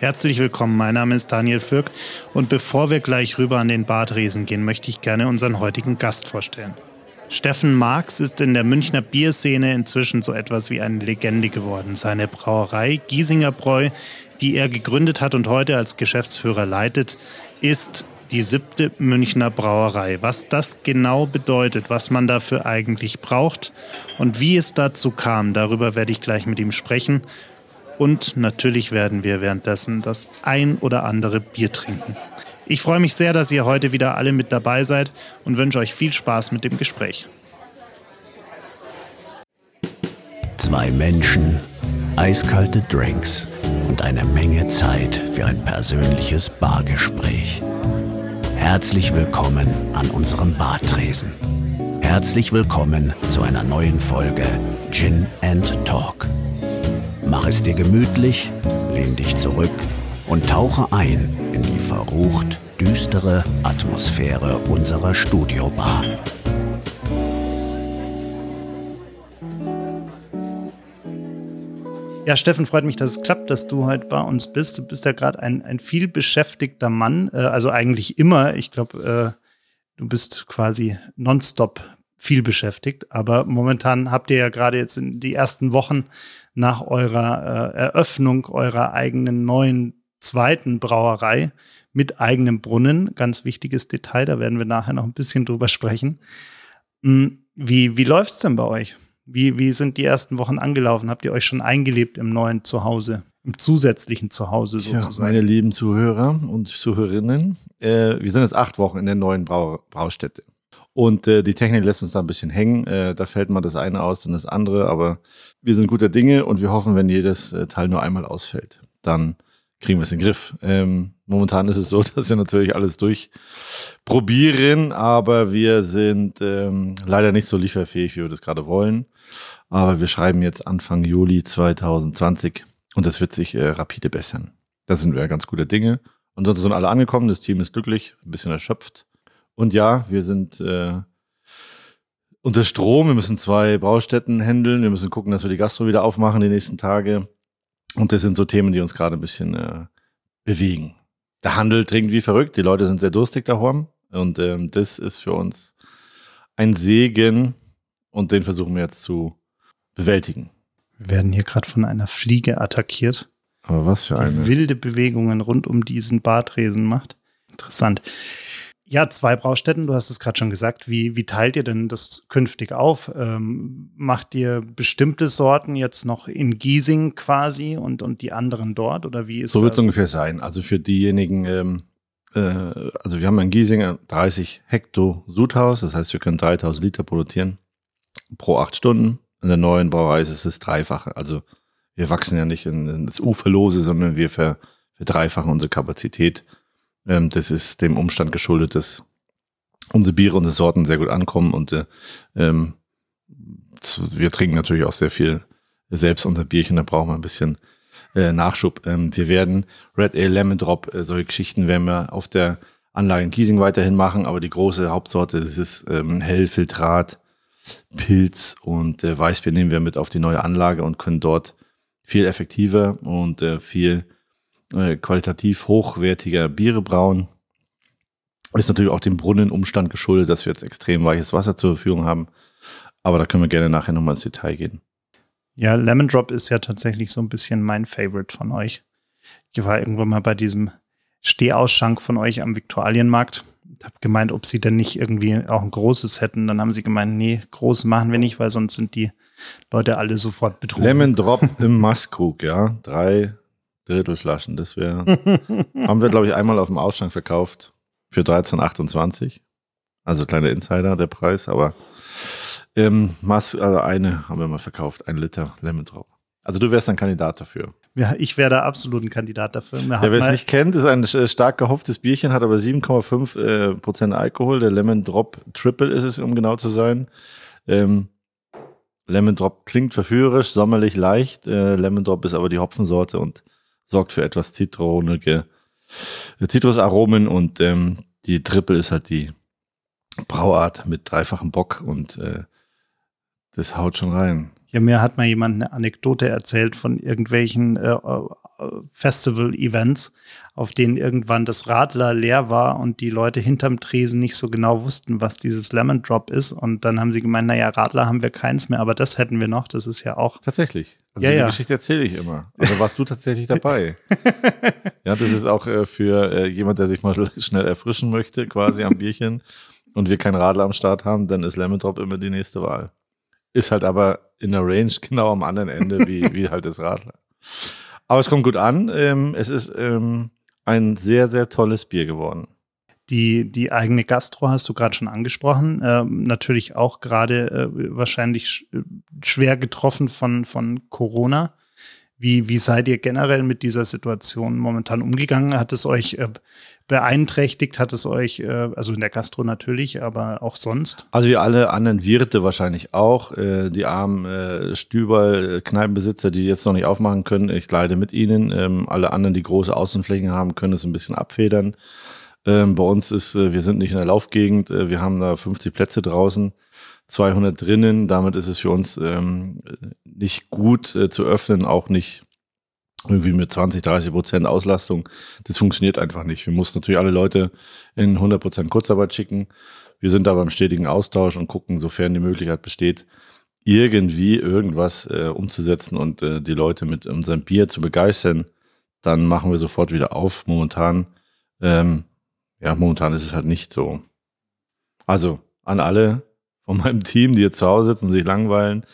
Herzlich willkommen, mein Name ist Daniel Fürk und bevor wir gleich rüber an den Badresen gehen, möchte ich gerne unseren heutigen Gast vorstellen. Steffen Marx ist in der Münchner Bierszene inzwischen so etwas wie eine Legende geworden. Seine Brauerei Giesinger Bräu, die er gegründet hat und heute als Geschäftsführer leitet, ist die siebte Münchner Brauerei. Was das genau bedeutet, was man dafür eigentlich braucht und wie es dazu kam, darüber werde ich gleich mit ihm sprechen. Und natürlich werden wir währenddessen das ein oder andere Bier trinken. Ich freue mich sehr, dass ihr heute wieder alle mit dabei seid und wünsche euch viel Spaß mit dem Gespräch. Zwei Menschen, eiskalte Drinks und eine Menge Zeit für ein persönliches Bargespräch. Herzlich willkommen an unserem Bartresen. Herzlich willkommen zu einer neuen Folge Gin and Talk. Mach es dir gemütlich, lehn dich zurück und tauche ein in die verrucht düstere Atmosphäre unserer Studiobar. Ja, Steffen, freut mich, dass es klappt, dass du heute bei uns bist. Du bist ja gerade ein, ein viel beschäftigter Mann, äh, also eigentlich immer. Ich glaube, äh, du bist quasi nonstop viel beschäftigt. Aber momentan habt ihr ja gerade jetzt in die ersten Wochen nach eurer äh, Eröffnung eurer eigenen neuen zweiten Brauerei mit eigenem Brunnen. Ganz wichtiges Detail, da werden wir nachher noch ein bisschen drüber sprechen. Hm, wie, wie läuft es denn bei euch? Wie, wie sind die ersten Wochen angelaufen? Habt ihr euch schon eingelebt im neuen Zuhause, im zusätzlichen Zuhause sozusagen? Ja, meine lieben Zuhörer und Zuhörerinnen, äh, wir sind jetzt acht Wochen in der neuen Brau Braustätte. Und äh, die Technik lässt uns da ein bisschen hängen. Äh, da fällt mal das eine aus, dann das andere. Aber wir sind guter Dinge und wir hoffen, wenn jedes äh, Teil nur einmal ausfällt, dann kriegen wir es in den Griff. Ähm, momentan ist es so, dass wir natürlich alles durchprobieren, aber wir sind ähm, leider nicht so lieferfähig, wie wir das gerade wollen. Aber wir schreiben jetzt Anfang Juli 2020 und das wird sich äh, rapide bessern. Da sind wir ganz gute Dinge. Ansonsten sind alle angekommen, das Team ist glücklich, ein bisschen erschöpft. Und ja, wir sind äh, unter Strom. Wir müssen zwei Braustätten handeln. Wir müssen gucken, dass wir die Gastro wieder aufmachen die nächsten Tage. Und das sind so Themen, die uns gerade ein bisschen äh, bewegen. Der Handel trinkt wie verrückt. Die Leute sind sehr durstig daheim. Und ähm, das ist für uns ein Segen. Und den versuchen wir jetzt zu bewältigen. Wir werden hier gerade von einer Fliege attackiert. Aber was für eine. Die wilde Bewegungen rund um diesen Bartresen macht. Interessant. Ja, zwei Braustätten, du hast es gerade schon gesagt. Wie, wie teilt ihr denn das künftig auf? Ähm, macht ihr bestimmte Sorten jetzt noch in Giesing quasi und, und die anderen dort? Oder wie ist So wird es ungefähr sein. Also für diejenigen, ähm, äh, also wir haben in Giesing 30 Hektar Sudhaus, das heißt, wir können 3000 Liter produzieren pro acht Stunden. In der neuen Brauerei ist es das Dreifache. Also wir wachsen ja nicht in, in das Uferlose, sondern wir ver, verdreifachen unsere Kapazität ähm, das ist dem Umstand geschuldet, dass unsere Biere und Sorten sehr gut ankommen und äh, ähm, wir trinken natürlich auch sehr viel selbst unser Bierchen, da brauchen wir ein bisschen äh, Nachschub. Ähm, wir werden Red Ale, Lemon Drop, äh, solche Geschichten werden wir auf der Anlage in Kiesing weiterhin machen, aber die große Hauptsorte, das ist ähm, Hellfiltrat, Pilz und äh, Weißbier nehmen wir mit auf die neue Anlage und können dort viel effektiver und äh, viel äh, qualitativ hochwertiger Biere brauen. Ist natürlich auch dem Brunnenumstand geschuldet, dass wir jetzt extrem weiches Wasser zur Verfügung haben. Aber da können wir gerne nachher nochmal ins Detail gehen. Ja, Lemon Drop ist ja tatsächlich so ein bisschen mein Favorite von euch. Ich war irgendwann mal bei diesem Stehausschank von euch am Viktualienmarkt. Hab gemeint, ob sie denn nicht irgendwie auch ein großes hätten. Dann haben sie gemeint, nee, groß machen wir nicht, weil sonst sind die Leute alle sofort betroffen. Lemon Drop im Maßkrug, ja. Drei Drittelflaschen. Das wäre. haben wir, glaube ich, einmal auf dem Ausschank verkauft für 13,28. Also kleiner Insider, der Preis, aber ähm, Maß, also eine haben wir mal verkauft, ein Liter Lemon Drop. Also du wärst ein Kandidat dafür. Ja, ich wäre da absolut ein Kandidat dafür. Ja, wer es nicht kennt, ist ein stark gehofftes Bierchen, hat aber 7,5 äh, Prozent Alkohol. Der Lemon Drop Triple ist es, um genau zu sein. Ähm, Lemon Drop klingt verführerisch, sommerlich leicht. Äh, Lemon Drop ist aber die Hopfensorte und sorgt für etwas zitronige äh, Zitrusaromen und ähm, die Triple ist halt die Brauart mit dreifachem Bock und äh, das haut schon rein. Ja, mir hat mal jemand eine Anekdote erzählt von irgendwelchen äh, äh Festival-Events, auf denen irgendwann das Radler leer war und die Leute hinterm Tresen nicht so genau wussten, was dieses Lemon Drop ist. Und dann haben sie gemeint, naja, Radler haben wir keins mehr, aber das hätten wir noch. Das ist ja auch. Tatsächlich. Also ja, die ja. Geschichte erzähle ich immer. Also warst du tatsächlich dabei. ja, das ist auch äh, für äh, jemand, der sich mal schnell erfrischen möchte, quasi am Bierchen und wir kein Radler am Start haben, dann ist Lemon Drop immer die nächste Wahl. Ist halt aber in der Range genau am anderen Ende wie, wie halt das Radler. Aber es kommt gut an. Ähm, es ist ähm, ein sehr, sehr tolles Bier geworden. Die, die eigene Gastro hast du gerade schon angesprochen. Ähm, natürlich auch gerade äh, wahrscheinlich sch schwer getroffen von, von Corona. Wie, wie seid ihr generell mit dieser Situation momentan umgegangen? Hat es euch äh, beeinträchtigt? Hat es euch, äh, also in der Gastro natürlich, aber auch sonst? Also wie alle anderen Wirte wahrscheinlich auch. Äh, die armen äh, Stüber, äh, Kneipenbesitzer, die jetzt noch nicht aufmachen können, ich leide mit ihnen. Ähm, alle anderen, die große Außenflächen haben, können es ein bisschen abfedern. Ähm, bei uns ist, äh, wir sind nicht in der Laufgegend, äh, wir haben da 50 Plätze draußen. 200 drinnen. Damit ist es für uns ähm, nicht gut äh, zu öffnen, auch nicht irgendwie mit 20, 30 Prozent Auslastung. Das funktioniert einfach nicht. Wir mussten natürlich alle Leute in 100 Prozent Kurzarbeit schicken. Wir sind aber im stetigen Austausch und gucken, sofern die Möglichkeit besteht, irgendwie irgendwas äh, umzusetzen und äh, die Leute mit unserem Bier zu begeistern. Dann machen wir sofort wieder auf. Momentan, ähm, ja, momentan ist es halt nicht so. Also an alle, von meinem Team, die jetzt zu Hause sitzen sich langweilen.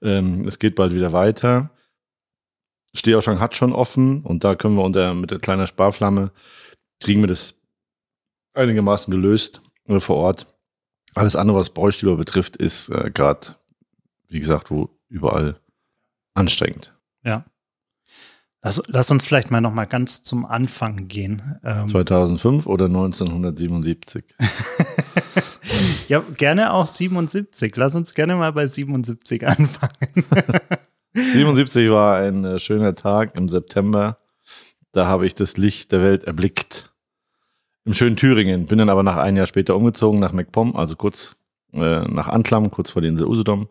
Ähm, es geht bald wieder weiter. Stehausschrank hat schon offen und da können wir unter mit der kleinen Sparflamme kriegen wir das einigermaßen gelöst äh, vor Ort. Alles andere, was Bräustüber betrifft, ist äh, gerade, wie gesagt, wo überall anstrengend. Ja. Lass, lass uns vielleicht mal noch mal ganz zum Anfang gehen. Ähm 2005 oder 1977? Ja, gerne auch 77. Lass uns gerne mal bei 77 anfangen. 77 war ein äh, schöner Tag im September. Da habe ich das Licht der Welt erblickt. Im schönen Thüringen. Bin dann aber nach einem Jahr später umgezogen nach MacPom, also kurz äh, nach Anklam, kurz vor der Insel Usedom.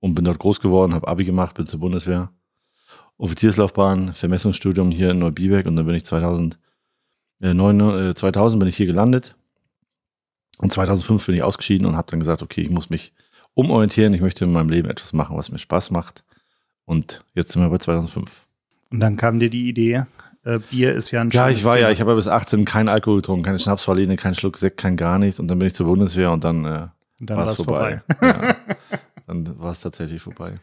Und bin dort groß geworden, habe Abi gemacht, bin zur Bundeswehr. Offizierslaufbahn, Vermessungsstudium hier in Neubiberg und dann bin ich 2000, äh, 9, äh, 2000 bin ich hier gelandet und 2005 bin ich ausgeschieden und habe dann gesagt, okay, ich muss mich umorientieren. Ich möchte in meinem Leben etwas machen, was mir Spaß macht. Und jetzt sind wir bei 2005. Und dann kam dir die Idee, äh, Bier ist ja ein Ja, ich war Thema. ja, ich habe ja bis 18 keinen Alkohol getrunken, keine Schnapspraline, keinen Schluck Sekt, kein gar nichts. Und dann bin ich zur Bundeswehr und dann, äh, dann war es vorbei. vorbei. ja. Dann war es tatsächlich vorbei.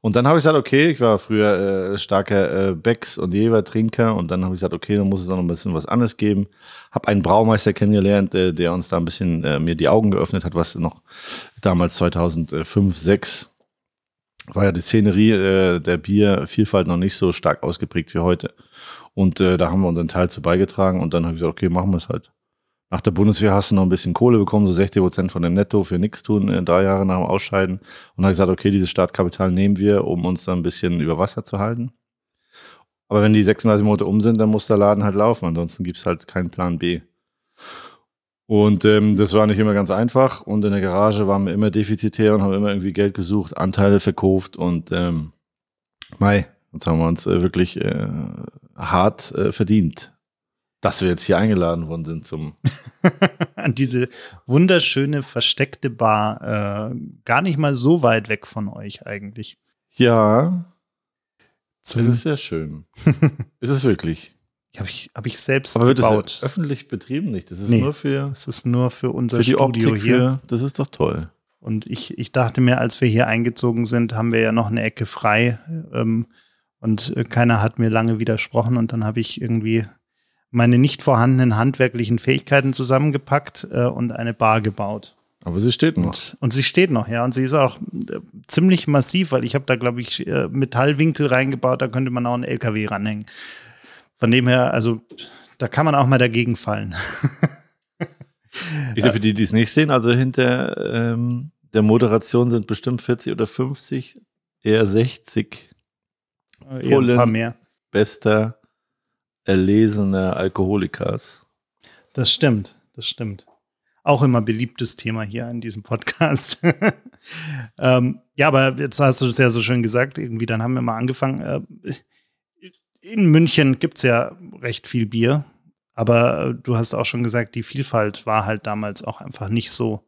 Und dann habe ich gesagt, okay, ich war früher äh, starker äh, Becks- und Jever-Trinker und dann habe ich gesagt, okay, dann muss es auch noch ein bisschen was anderes geben. Habe einen Braumeister kennengelernt, äh, der uns da ein bisschen äh, mir die Augen geöffnet hat, was noch damals 2005, 6 war ja die Szenerie äh, der Biervielfalt noch nicht so stark ausgeprägt wie heute. Und äh, da haben wir unseren Teil zu beigetragen und dann habe ich gesagt, okay, machen wir es halt. Nach der Bundeswehr hast du noch ein bisschen Kohle bekommen, so 60 Prozent von dem Netto für nichts tun, äh, drei Jahre nach dem Ausscheiden. Und habe gesagt, okay, dieses Startkapital nehmen wir, um uns dann ein bisschen über Wasser zu halten. Aber wenn die 36 Monate um sind, dann muss der Laden halt laufen. Ansonsten gibt es halt keinen Plan B. Und ähm, das war nicht immer ganz einfach. Und in der Garage waren wir immer defizitär und haben immer irgendwie Geld gesucht, Anteile verkauft und ähm, Mai, jetzt haben wir uns äh, wirklich äh, hart äh, verdient dass wir jetzt hier eingeladen worden sind zum an diese wunderschöne versteckte Bar, äh, gar nicht mal so weit weg von euch eigentlich. Ja, zum es ist sehr schön. ist es wirklich. Habe ich, hab ich selbst Aber wird gebaut. Es öffentlich betrieben nicht. Das ist nee, nur für. Es ist nur für unser für die Studio Optik hier. Für, das ist doch toll. Und ich, ich dachte mir, als wir hier eingezogen sind, haben wir ja noch eine Ecke frei. Ähm, und keiner hat mir lange widersprochen. Und dann habe ich irgendwie meine nicht vorhandenen handwerklichen Fähigkeiten zusammengepackt äh, und eine Bar gebaut. Aber sie steht noch. Und, und, sie steht noch, ja. Und sie ist auch äh, ziemlich massiv, weil ich habe da, glaube ich, äh, Metallwinkel reingebaut, da könnte man auch einen LKW ranhängen. Von dem her, also da kann man auch mal dagegen fallen. ich glaube, für die, die es nicht sehen, also hinter ähm, der Moderation sind bestimmt 40 oder 50, eher 60 eher ein paar mehr. Bester erlesene Alkoholikers. Das stimmt, das stimmt. auch immer beliebtes Thema hier in diesem Podcast. ähm, ja, aber jetzt hast du es ja so schön gesagt, irgendwie, dann haben wir mal angefangen. Äh, in München gibt es ja recht viel Bier, aber du hast auch schon gesagt, die Vielfalt war halt damals auch einfach nicht so,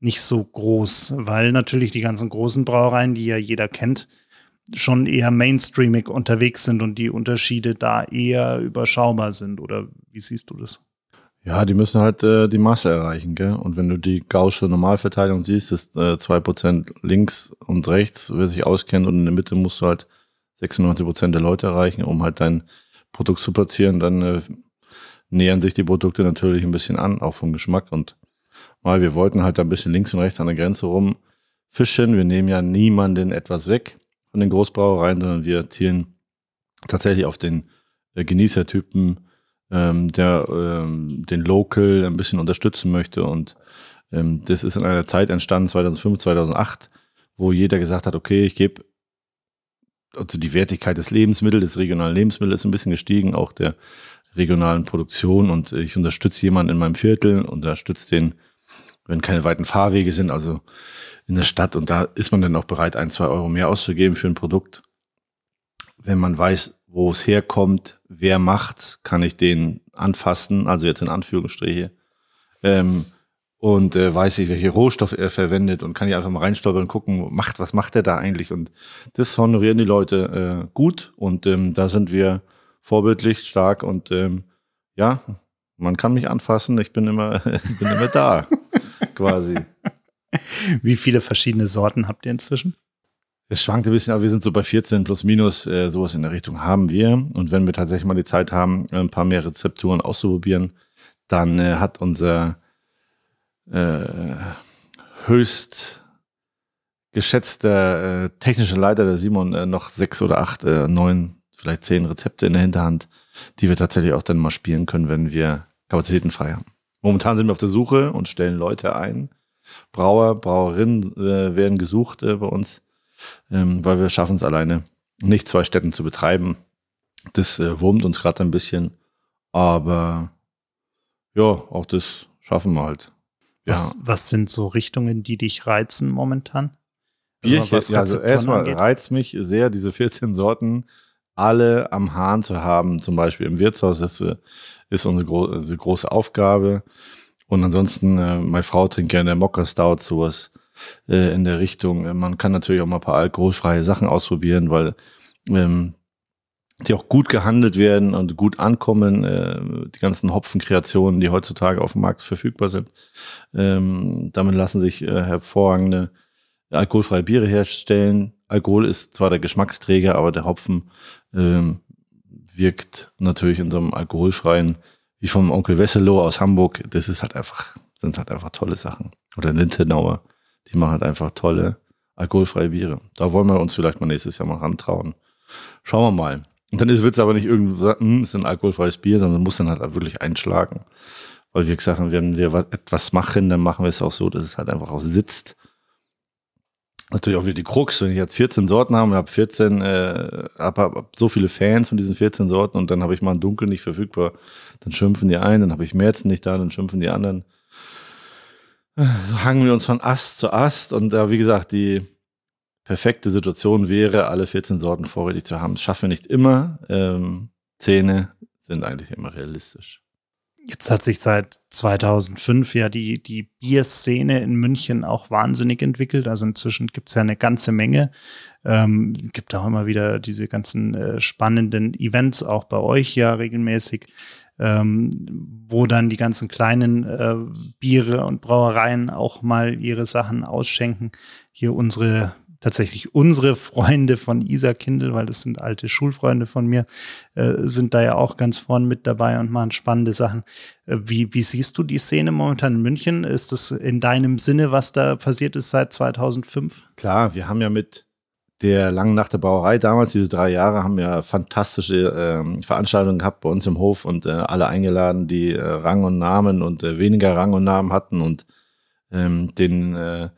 nicht so groß, weil natürlich die ganzen großen Brauereien, die ja jeder kennt, schon eher mainstreamig unterwegs sind und die Unterschiede da eher überschaubar sind. Oder wie siehst du das? Ja, die müssen halt äh, die Masse erreichen, gell? Und wenn du die Gaußsche Normalverteilung siehst, ist äh, 2% links und rechts, wer sich auskennt, und in der Mitte musst du halt 96% der Leute erreichen, um halt dein Produkt zu platzieren, dann äh, nähern sich die Produkte natürlich ein bisschen an, auch vom Geschmack. Und mal, wir wollten halt ein bisschen links und rechts an der Grenze rum fischen. Wir nehmen ja niemanden etwas weg von den Großbrauereien, sondern wir zielen tatsächlich auf den äh, Genießertypen, ähm, der ähm, den Local ein bisschen unterstützen möchte. Und ähm, das ist in einer Zeit entstanden, 2005, 2008, wo jeder gesagt hat, okay, ich gebe, also die Wertigkeit des Lebensmittels, des regionalen Lebensmittels ist ein bisschen gestiegen, auch der regionalen Produktion und ich unterstütze jemanden in meinem Viertel, unterstütze den, wenn keine weiten Fahrwege sind, also in der Stadt und da ist man dann auch bereit, ein, zwei Euro mehr auszugeben für ein Produkt. Wenn man weiß, wo es herkommt, wer macht's, kann ich den anfassen, also jetzt in Anführungsstriche. Ähm, und äh, weiß ich, welche Rohstoffe er verwendet und kann ich einfach mal reinstolpern und gucken, macht, was macht er da eigentlich? Und das honorieren die Leute äh, gut und ähm, da sind wir vorbildlich stark und ähm, ja, man kann mich anfassen, ich bin immer, bin immer da, quasi. Wie viele verschiedene Sorten habt ihr inzwischen? Es schwankt ein bisschen, aber wir sind so bei 14 plus minus, äh, sowas in der Richtung haben wir. Und wenn wir tatsächlich mal die Zeit haben, ein paar mehr Rezepturen auszuprobieren, dann äh, hat unser äh, höchst geschätzter äh, technischer Leiter, der Simon, äh, noch sechs oder acht, äh, neun, vielleicht zehn Rezepte in der Hinterhand, die wir tatsächlich auch dann mal spielen können, wenn wir Kapazitäten frei haben. Momentan sind wir auf der Suche und stellen Leute ein, Brauer, Brauerinnen äh, werden gesucht äh, bei uns, ähm, weil wir schaffen es alleine nicht zwei Städten zu betreiben. Das äh, wurmt uns gerade ein bisschen, aber ja, auch das schaffen wir halt. Ja. Was, was sind so Richtungen, die dich reizen momentan? Also, Bierchen, was ja, also erstmal reizt mich sehr, diese 14 Sorten alle am Hahn zu haben, zum Beispiel im Wirtshaus. Das äh, ist unsere, gro unsere große Aufgabe. Und ansonsten, äh, meine Frau trinkt gerne Mokka Stout, sowas äh, in der Richtung. Äh, man kann natürlich auch mal ein paar alkoholfreie Sachen ausprobieren, weil ähm, die auch gut gehandelt werden und gut ankommen. Äh, die ganzen Hopfenkreationen, die heutzutage auf dem Markt verfügbar sind. Ähm, damit lassen sich äh, hervorragende alkoholfreie Biere herstellen. Alkohol ist zwar der Geschmacksträger, aber der Hopfen ähm, wirkt natürlich in so einem alkoholfreien wie vom Onkel Wesselow aus Hamburg, das ist halt einfach, sind halt einfach tolle Sachen. Oder Lintenauer, die machen halt einfach tolle alkoholfreie Biere. Da wollen wir uns vielleicht mal nächstes Jahr mal rantrauen. Schauen wir mal. Und dann wird es aber nicht irgendwie sagen, hm, es ist ein alkoholfreies Bier, sondern muss dann halt wirklich einschlagen. Weil wir gesagt haben, wenn wir etwas machen, dann machen wir es auch so, dass es halt einfach auch sitzt natürlich auch wieder die Krux, wenn ich jetzt 14 Sorten habe, habe 14, äh, habe hab so viele Fans von diesen 14 Sorten und dann habe ich mal ein Dunkel nicht verfügbar, dann schimpfen die einen, dann habe ich Märzen nicht da, dann schimpfen die anderen. So hangen wir uns von Ast zu Ast und äh, wie gesagt, die perfekte Situation wäre, alle 14 Sorten vorrätig zu haben. Das schaffen wir nicht immer. Ähm, Zähne sind eigentlich immer realistisch. Jetzt hat sich seit 2005 ja die, die Bierszene in München auch wahnsinnig entwickelt. Also inzwischen gibt es ja eine ganze Menge. Ähm, gibt auch immer wieder diese ganzen äh, spannenden Events, auch bei euch ja regelmäßig, ähm, wo dann die ganzen kleinen äh, Biere und Brauereien auch mal ihre Sachen ausschenken. Hier unsere tatsächlich unsere Freunde von Isa Kindle, weil das sind alte Schulfreunde von mir, äh, sind da ja auch ganz vorn mit dabei und machen spannende Sachen. Äh, wie, wie siehst du die Szene momentan in München? Ist das in deinem Sinne, was da passiert ist seit 2005? Klar, wir haben ja mit der langen Nacht der Brauerei damals, diese drei Jahre, haben wir fantastische äh, Veranstaltungen gehabt bei uns im Hof und äh, alle eingeladen, die Rang und Namen und weniger Rang und Namen hatten und ähm, den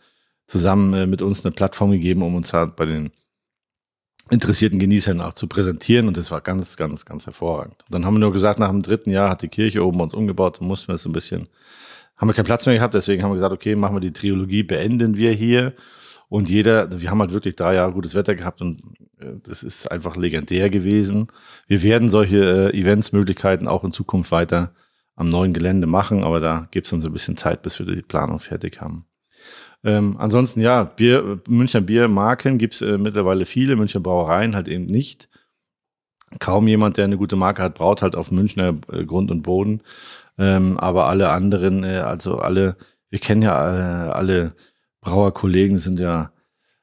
zusammen äh, mit uns eine Plattform gegeben, um uns halt bei den interessierten Genießern auch zu präsentieren. Und das war ganz, ganz, ganz hervorragend. Und dann haben wir nur gesagt, nach dem dritten Jahr hat die Kirche oben uns umgebaut und mussten wir es ein bisschen haben wir keinen Platz mehr gehabt, deswegen haben wir gesagt, okay, machen wir die Trilogie, beenden wir hier. Und jeder, wir haben halt wirklich drei Jahre gutes Wetter gehabt und äh, das ist einfach legendär gewesen. Wir werden solche äh, Eventsmöglichkeiten auch in Zukunft weiter am neuen Gelände machen, aber da gibt es uns ein bisschen Zeit, bis wir die Planung fertig haben. Ähm, ansonsten, ja, Bier, Münchner Biermarken gibt es äh, mittlerweile viele, Münchner Brauereien halt eben nicht. Kaum jemand, der eine gute Marke hat, braut halt auf Münchner äh, Grund und Boden. Ähm, aber alle anderen, äh, also alle, wir kennen ja äh, alle Brauerkollegen, sind ja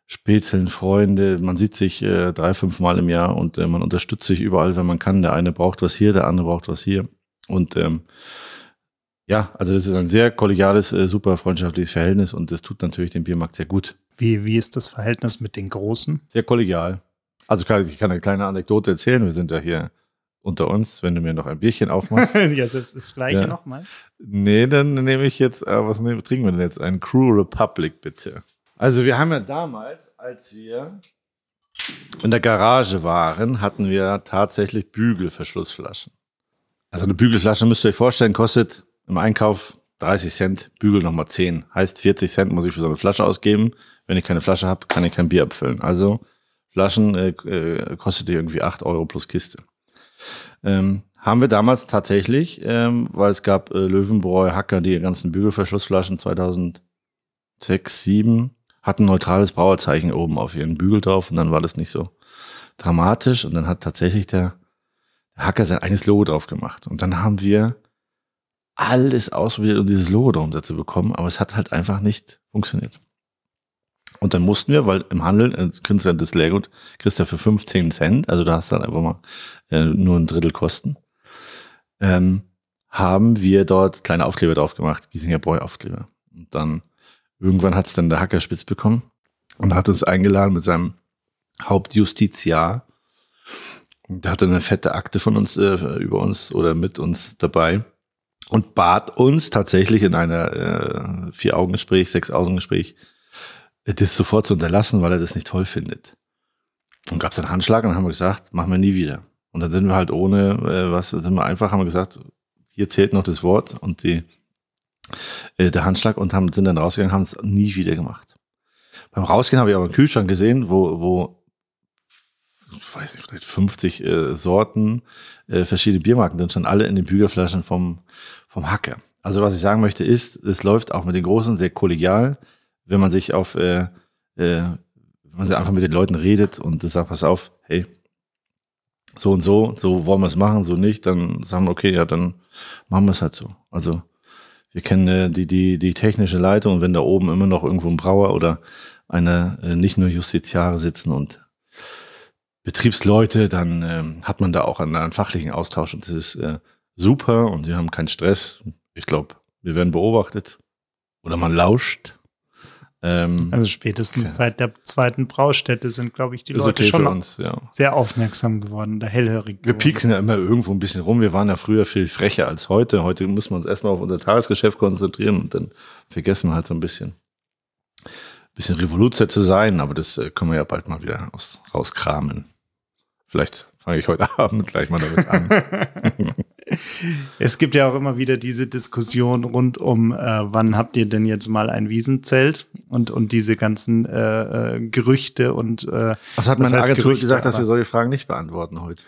Spätzeln, Freunde. Man sieht sich äh, drei, fünf Mal im Jahr und äh, man unterstützt sich überall, wenn man kann. Der eine braucht was hier, der andere braucht was hier. Und ähm, ja, also das ist ein sehr kollegiales, äh, super freundschaftliches Verhältnis und das tut natürlich dem Biermarkt sehr gut. Wie, wie ist das Verhältnis mit den Großen? Sehr kollegial. Also kann, ich kann eine kleine Anekdote erzählen. Wir sind ja hier unter uns, wenn du mir noch ein Bierchen aufmachst. ja, das, das gleiche ja. nochmal. Nee, dann nehme ich jetzt, äh, was nehm, trinken wir denn jetzt? Ein Crew Republic, bitte. Also wir haben ja damals, als wir in der Garage waren, hatten wir tatsächlich Bügelverschlussflaschen. Also eine Bügelflasche müsst ihr euch vorstellen, kostet im Einkauf 30 Cent, Bügel nochmal 10. Heißt 40 Cent muss ich für so eine Flasche ausgeben. Wenn ich keine Flasche habe, kann ich kein Bier abfüllen. Also Flaschen äh, äh, kostet irgendwie 8 Euro plus Kiste. Ähm, haben wir damals tatsächlich, ähm, weil es gab äh, Löwenbräu, Hacker, die ganzen Bügelverschlussflaschen 2006, 2007 hatten neutrales Brauerzeichen oben auf ihren Bügel drauf und dann war das nicht so dramatisch und dann hat tatsächlich der Hacker sein eigenes Logo drauf gemacht. Und dann haben wir alles ausprobiert, um dieses Logo darunter zu bekommen, aber es hat halt einfach nicht funktioniert. Und dann mussten wir, weil im Handel äh, kriegst du das Leergut, kriegst du für 15 Cent, also da hast du dann einfach mal äh, nur ein Drittel Kosten, ähm, haben wir dort kleine Aufkleber drauf gemacht, Giesinger Boy Aufkleber. Und dann irgendwann hat es dann der Hacker spitz bekommen und hat uns eingeladen mit seinem Hauptjustiziar der hatte eine fette Akte von uns äh, über uns oder mit uns dabei und bat uns tatsächlich in einer äh, Vier-Augen-Gespräch, Sechs-Augen-Gespräch, äh, das sofort zu unterlassen, weil er das nicht toll findet. Und gab es einen Handschlag und haben wir gesagt, machen wir nie wieder. Und dann sind wir halt ohne äh, was, sind wir einfach, haben wir gesagt, hier zählt noch das Wort und die, äh, der Handschlag und haben, sind dann rausgegangen, haben es nie wieder gemacht. Beim Rausgehen habe ich aber einen Kühlschrank gesehen, wo, wo weiß ich, vielleicht 50 äh, Sorten, äh, verschiedene Biermarken drin schon alle in den Bügelflaschen vom, vom Hacker. Also was ich sagen möchte ist, es läuft auch mit den Großen sehr kollegial, wenn man sich auf, äh, äh, wenn man einfach mit den Leuten redet und sagt, pass auf, hey, so und so, so wollen wir es machen, so nicht, dann sagen wir, okay, ja, dann machen wir es halt so. Also wir kennen äh, die, die, die technische Leitung und wenn da oben immer noch irgendwo ein Brauer oder eine äh, nicht nur Justiziare sitzen und Betriebsleute, dann ähm, hat man da auch einen, einen, fachlichen Austausch und das ist äh, super und sie haben keinen Stress. Ich glaube, wir werden beobachtet oder man lauscht. Ähm, also spätestens okay. seit der zweiten Braustätte sind, glaube ich, die Leute okay schon uns, ja. sehr aufmerksam geworden, da hellhörig geworden. Wir pieksen ja immer irgendwo ein bisschen rum. Wir waren ja früher viel frecher als heute. Heute muss man uns erstmal auf unser Tagesgeschäft konzentrieren und dann vergessen wir halt so ein bisschen bisschen Revoluzer zu sein, aber das äh, können wir ja bald mal wieder aus, rauskramen. Vielleicht fange ich heute Abend gleich mal damit an. es gibt ja auch immer wieder diese Diskussion rund um, äh, wann habt ihr denn jetzt mal ein Wiesenzelt und, und diese ganzen äh, äh Gerüchte und äh, Was hat meine Agentur Gerüchte, gesagt, dass wir solche Fragen nicht beantworten heute?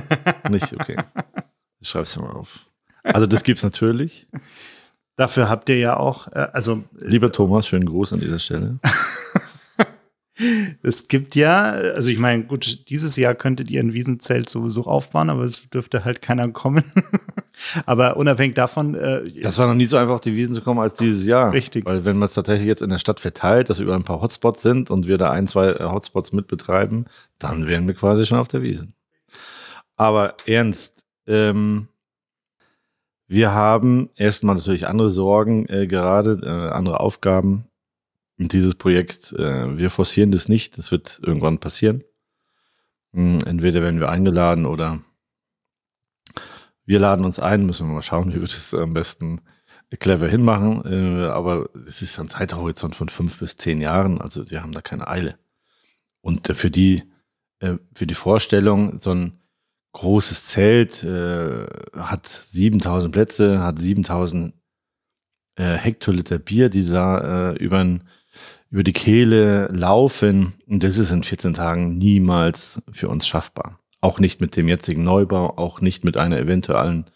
nicht, okay. Ich schreib's dir mal auf. Also das gibt's natürlich. Dafür habt ihr ja auch, äh, also. Lieber Thomas, schönen Gruß an dieser Stelle. Es gibt ja, also ich meine, gut, dieses Jahr könntet ihr ein Wiesenzelt sowieso aufbauen, aber es dürfte halt keiner kommen. aber unabhängig davon. Äh, das war noch nie so einfach, auf die Wiesen zu kommen als dieses Jahr. Richtig. Weil wenn man es tatsächlich jetzt in der Stadt verteilt, dass über ein paar Hotspots sind und wir da ein, zwei äh, Hotspots mitbetreiben, dann wären wir quasi schon auf der Wiesen. Aber ernst, ähm, wir haben erstmal natürlich andere Sorgen äh, gerade, äh, andere Aufgaben. Und dieses Projekt, äh, wir forcieren das nicht, das wird irgendwann passieren. Hm, entweder werden wir eingeladen oder wir laden uns ein, müssen wir mal schauen, wie wir das am besten clever hinmachen. Äh, aber es ist ein Zeithorizont von fünf bis zehn Jahren, also wir haben da keine Eile. Und für die, äh, für die Vorstellung, so ein großes Zelt, äh, hat 7000 Plätze, hat 7000 äh, Hektoliter Bier, die da äh, über, über die Kehle laufen. Und das ist in 14 Tagen niemals für uns schaffbar. Auch nicht mit dem jetzigen Neubau, auch nicht mit einer eventuellen,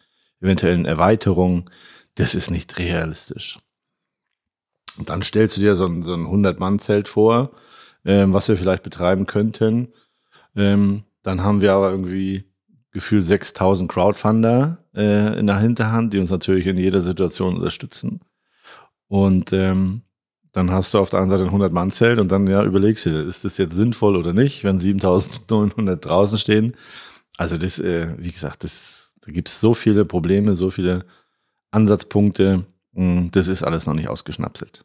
eventuellen Erweiterung. Das ist nicht realistisch. Und dann stellst du dir so ein, so ein 100-Mann-Zelt vor, ähm, was wir vielleicht betreiben könnten. Ähm, dann haben wir aber irgendwie gefühlt 6000 Crowdfunder äh, in der Hinterhand, die uns natürlich in jeder Situation unterstützen. Und ähm, dann hast du auf der einen Seite ein 100-Mann-Zelt und dann ja überlegst du, ist das jetzt sinnvoll oder nicht, wenn 7900 draußen stehen. Also das, äh, wie gesagt, das, da gibt es so viele Probleme, so viele Ansatzpunkte. Hm, das ist alles noch nicht ausgeschnapselt.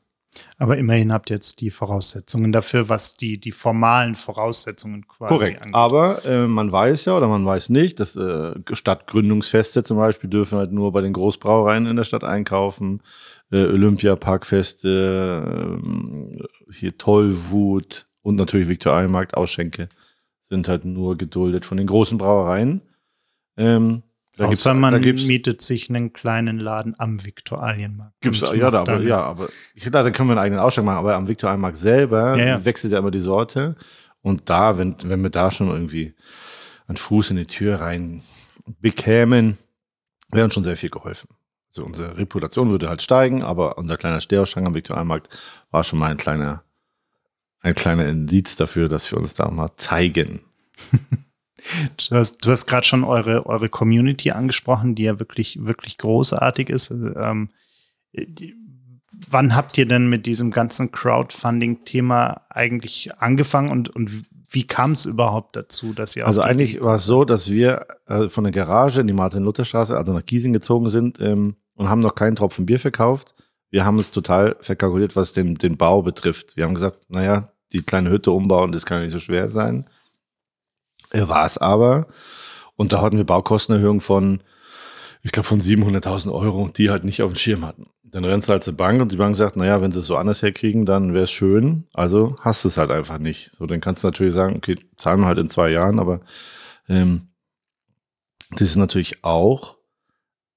Aber immerhin habt ihr jetzt die Voraussetzungen dafür, was die, die formalen Voraussetzungen quasi Korrekt. angeht. Aber äh, man weiß ja oder man weiß nicht, dass äh, Stadtgründungsfeste zum Beispiel dürfen halt nur bei den Großbrauereien in der Stadt einkaufen. Äh, Olympia-Parkfeste, äh, hier Tollwut und natürlich Viktualienmarkt, Ausschenke sind halt nur geduldet von den großen Brauereien. Ähm, da Außer man da mietet sich einen kleinen Laden am Viktualienmarkt. Gibt's, ja, da, aber, ja, aber ich dachte, da können wir einen eigenen Ausschlag machen, aber am Viktualienmarkt selber ja, ja. wechselt ja immer die Sorte. Und da, wenn, wenn wir da schon irgendwie einen Fuß in die Tür rein bekämen, wäre uns schon sehr viel geholfen. Also unsere Reputation würde halt steigen, aber unser kleiner Stereoschrank am Viktualienmarkt war schon mal ein kleiner, ein kleiner Indiz dafür, dass wir uns da mal zeigen. Du hast, du hast gerade schon eure, eure Community angesprochen, die ja wirklich, wirklich großartig ist. Ähm, die, wann habt ihr denn mit diesem ganzen Crowdfunding-Thema eigentlich angefangen und, und wie kam es überhaupt dazu, dass ihr Also eigentlich war es so, dass wir äh, von der Garage in die Martin-Luther-Straße, also nach Giesing gezogen sind ähm, und haben noch keinen Tropfen Bier verkauft. Wir haben es total verkalkuliert, was den, den Bau betrifft. Wir haben gesagt, naja, die kleine Hütte umbauen, das kann nicht so schwer sein. Er war es aber. Und da hatten wir Baukostenerhöhungen von, ich glaube, von 700.000 Euro, die halt nicht auf dem Schirm hatten. Dann rennst du halt zur Bank und die Bank sagt, naja, wenn sie es so anders herkriegen, dann wäre es schön. Also hast du es halt einfach nicht. So, dann kannst du natürlich sagen, okay, zahlen wir halt in zwei Jahren, aber ähm, das ist natürlich auch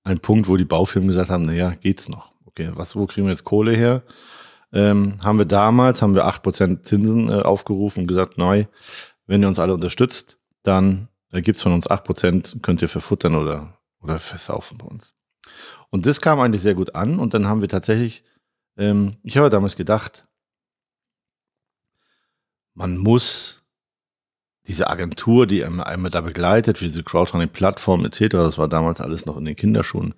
ein Punkt, wo die Baufirmen gesagt haben, naja, geht's noch. Okay, was, wo kriegen wir jetzt Kohle her? Ähm, haben wir damals, haben wir acht Prozent Zinsen äh, aufgerufen und gesagt, neu, wenn ihr uns alle unterstützt, dann äh, es von uns 8%, könnt ihr verfuttern oder, oder versaufen bei uns. Und das kam eigentlich sehr gut an und dann haben wir tatsächlich, ähm, ich habe damals gedacht, man muss diese Agentur, die einmal da begleitet, für diese Crowdfunding-Plattform etc., das war damals alles noch in den Kinderschuhen,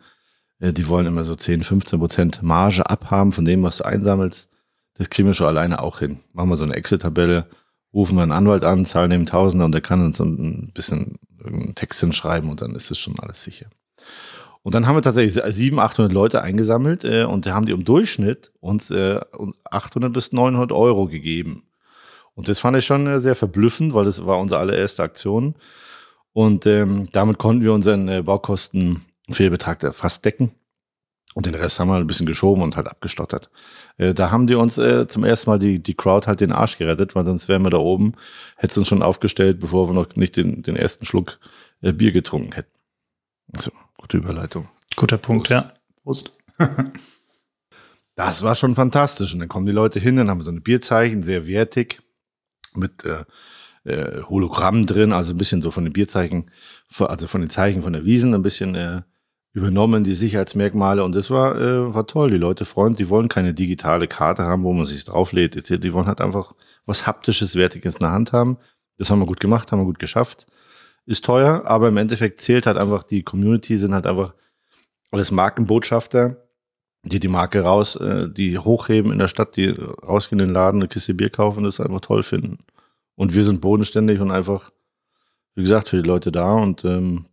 äh, die wollen immer so 10, 15 Prozent Marge abhaben von dem, was du einsammelst. Das kriegen wir schon alleine auch hin. Machen wir so eine Excel-Tabelle, rufen wir einen Anwalt an, zahlen dem Tausender und der kann uns ein bisschen einen Text hinschreiben und dann ist es schon alles sicher. Und dann haben wir tatsächlich 700, 800 Leute eingesammelt äh, und haben die im Durchschnitt uns äh, 800 bis 900 Euro gegeben. Und das fand ich schon äh, sehr verblüffend, weil das war unsere allererste Aktion. Und ähm, damit konnten wir unseren äh, Baukostenfehlbetrag fast decken. Und den Rest haben wir ein bisschen geschoben und halt abgestottert. Äh, da haben die uns äh, zum ersten Mal die, die Crowd halt den Arsch gerettet, weil sonst wären wir da oben, hätten uns schon aufgestellt, bevor wir noch nicht den, den ersten Schluck äh, Bier getrunken hätten. So, gute Überleitung. Guter Punkt, Prost. ja. Prost. das war schon fantastisch. Und dann kommen die Leute hin, dann haben wir so ein Bierzeichen, sehr wertig, mit äh, äh, Hologramm drin, also ein bisschen so von den Bierzeichen, also von den Zeichen von der Wiesen, ein bisschen äh, übernommen, die Sicherheitsmerkmale. Und das war, äh, war toll. Die Leute freuen, die wollen keine digitale Karte haben, wo man sich drauflädt. Etc. Die wollen halt einfach was haptisches, wertiges in der Hand haben. Das haben wir gut gemacht, haben wir gut geschafft. Ist teuer, aber im Endeffekt zählt halt einfach die Community, sind halt einfach alles Markenbotschafter, die die Marke raus, äh, die hochheben in der Stadt, die rausgehen in den Laden, eine Kiste Bier kaufen und das einfach toll finden. Und wir sind bodenständig und einfach, wie gesagt, für die Leute da und ähm,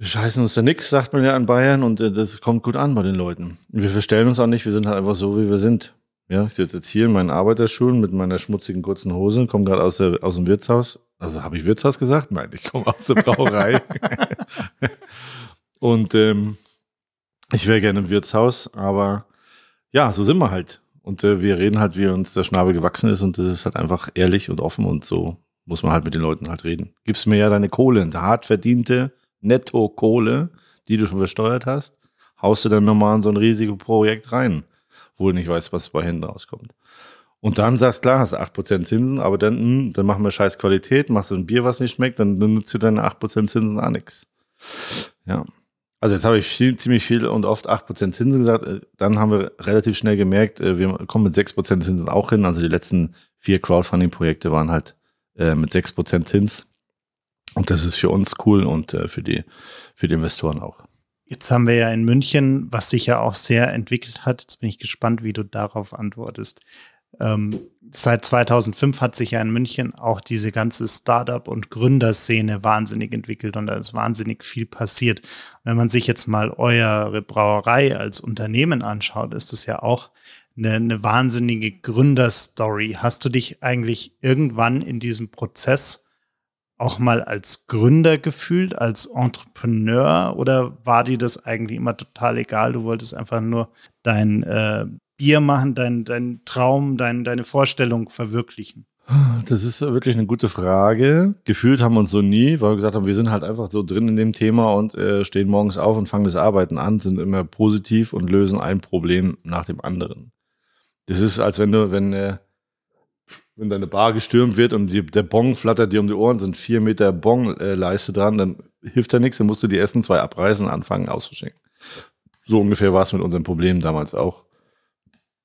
wir scheißen uns da nix, sagt man ja in Bayern, und äh, das kommt gut an bei den Leuten. Wir verstellen uns auch nicht, wir sind halt einfach so, wie wir sind. Ja, ich sitze jetzt hier in meinen Arbeiterschuhen mit meiner schmutzigen kurzen Hose, komme gerade aus, aus dem Wirtshaus. Also habe ich Wirtshaus gesagt? Nein, ich komme aus der Brauerei. und ähm, ich wäre gerne im Wirtshaus, aber ja, so sind wir halt. Und äh, wir reden halt, wie uns der Schnabel gewachsen ist und das ist halt einfach ehrlich und offen und so muss man halt mit den Leuten halt reden. Gibst mir ja deine Kohle, hart verdiente Netto-Kohle, die du schon versteuert hast, haust du dann nochmal in so ein Risikoprojekt rein, wo du nicht weißt, was bei hinten rauskommt. Und dann sagst klar, hast du 8% Zinsen, aber dann, mh, hm, dann machen wir scheiß Qualität, machst du ein Bier, was nicht schmeckt, dann, dann nutzt du deine 8% Zinsen auch nichts. Ja. Also jetzt habe ich viel, ziemlich viel und oft 8% Zinsen gesagt. Äh, dann haben wir relativ schnell gemerkt, äh, wir kommen mit 6% Zinsen auch hin. Also die letzten vier Crowdfunding-Projekte waren halt äh, mit 6% Zins. Und das ist für uns cool und für die, für die Investoren auch. Jetzt haben wir ja in München, was sich ja auch sehr entwickelt hat. Jetzt bin ich gespannt, wie du darauf antwortest. Ähm, seit 2005 hat sich ja in München auch diese ganze Startup- und Gründerszene wahnsinnig entwickelt und da ist wahnsinnig viel passiert. Und wenn man sich jetzt mal eure Brauerei als Unternehmen anschaut, ist das ja auch eine, eine wahnsinnige Gründerstory. Hast du dich eigentlich irgendwann in diesem Prozess auch mal als Gründer gefühlt, als Entrepreneur oder war dir das eigentlich immer total egal? Du wolltest einfach nur dein äh, Bier machen, dein, dein Traum, dein, deine Vorstellung verwirklichen? Das ist wirklich eine gute Frage. Gefühlt haben wir uns so nie, weil wir gesagt haben, wir sind halt einfach so drin in dem Thema und äh, stehen morgens auf und fangen das Arbeiten an, sind immer positiv und lösen ein Problem nach dem anderen. Das ist, als wenn du, wenn, äh, wenn deine Bar gestürmt wird und die, der Bong flattert dir um die Ohren, sind vier Meter Bong-Leiste dran, dann hilft da nichts, dann musst du die ersten zwei abreißen und anfangen auszuschenken. So ungefähr war es mit unserem Problem damals auch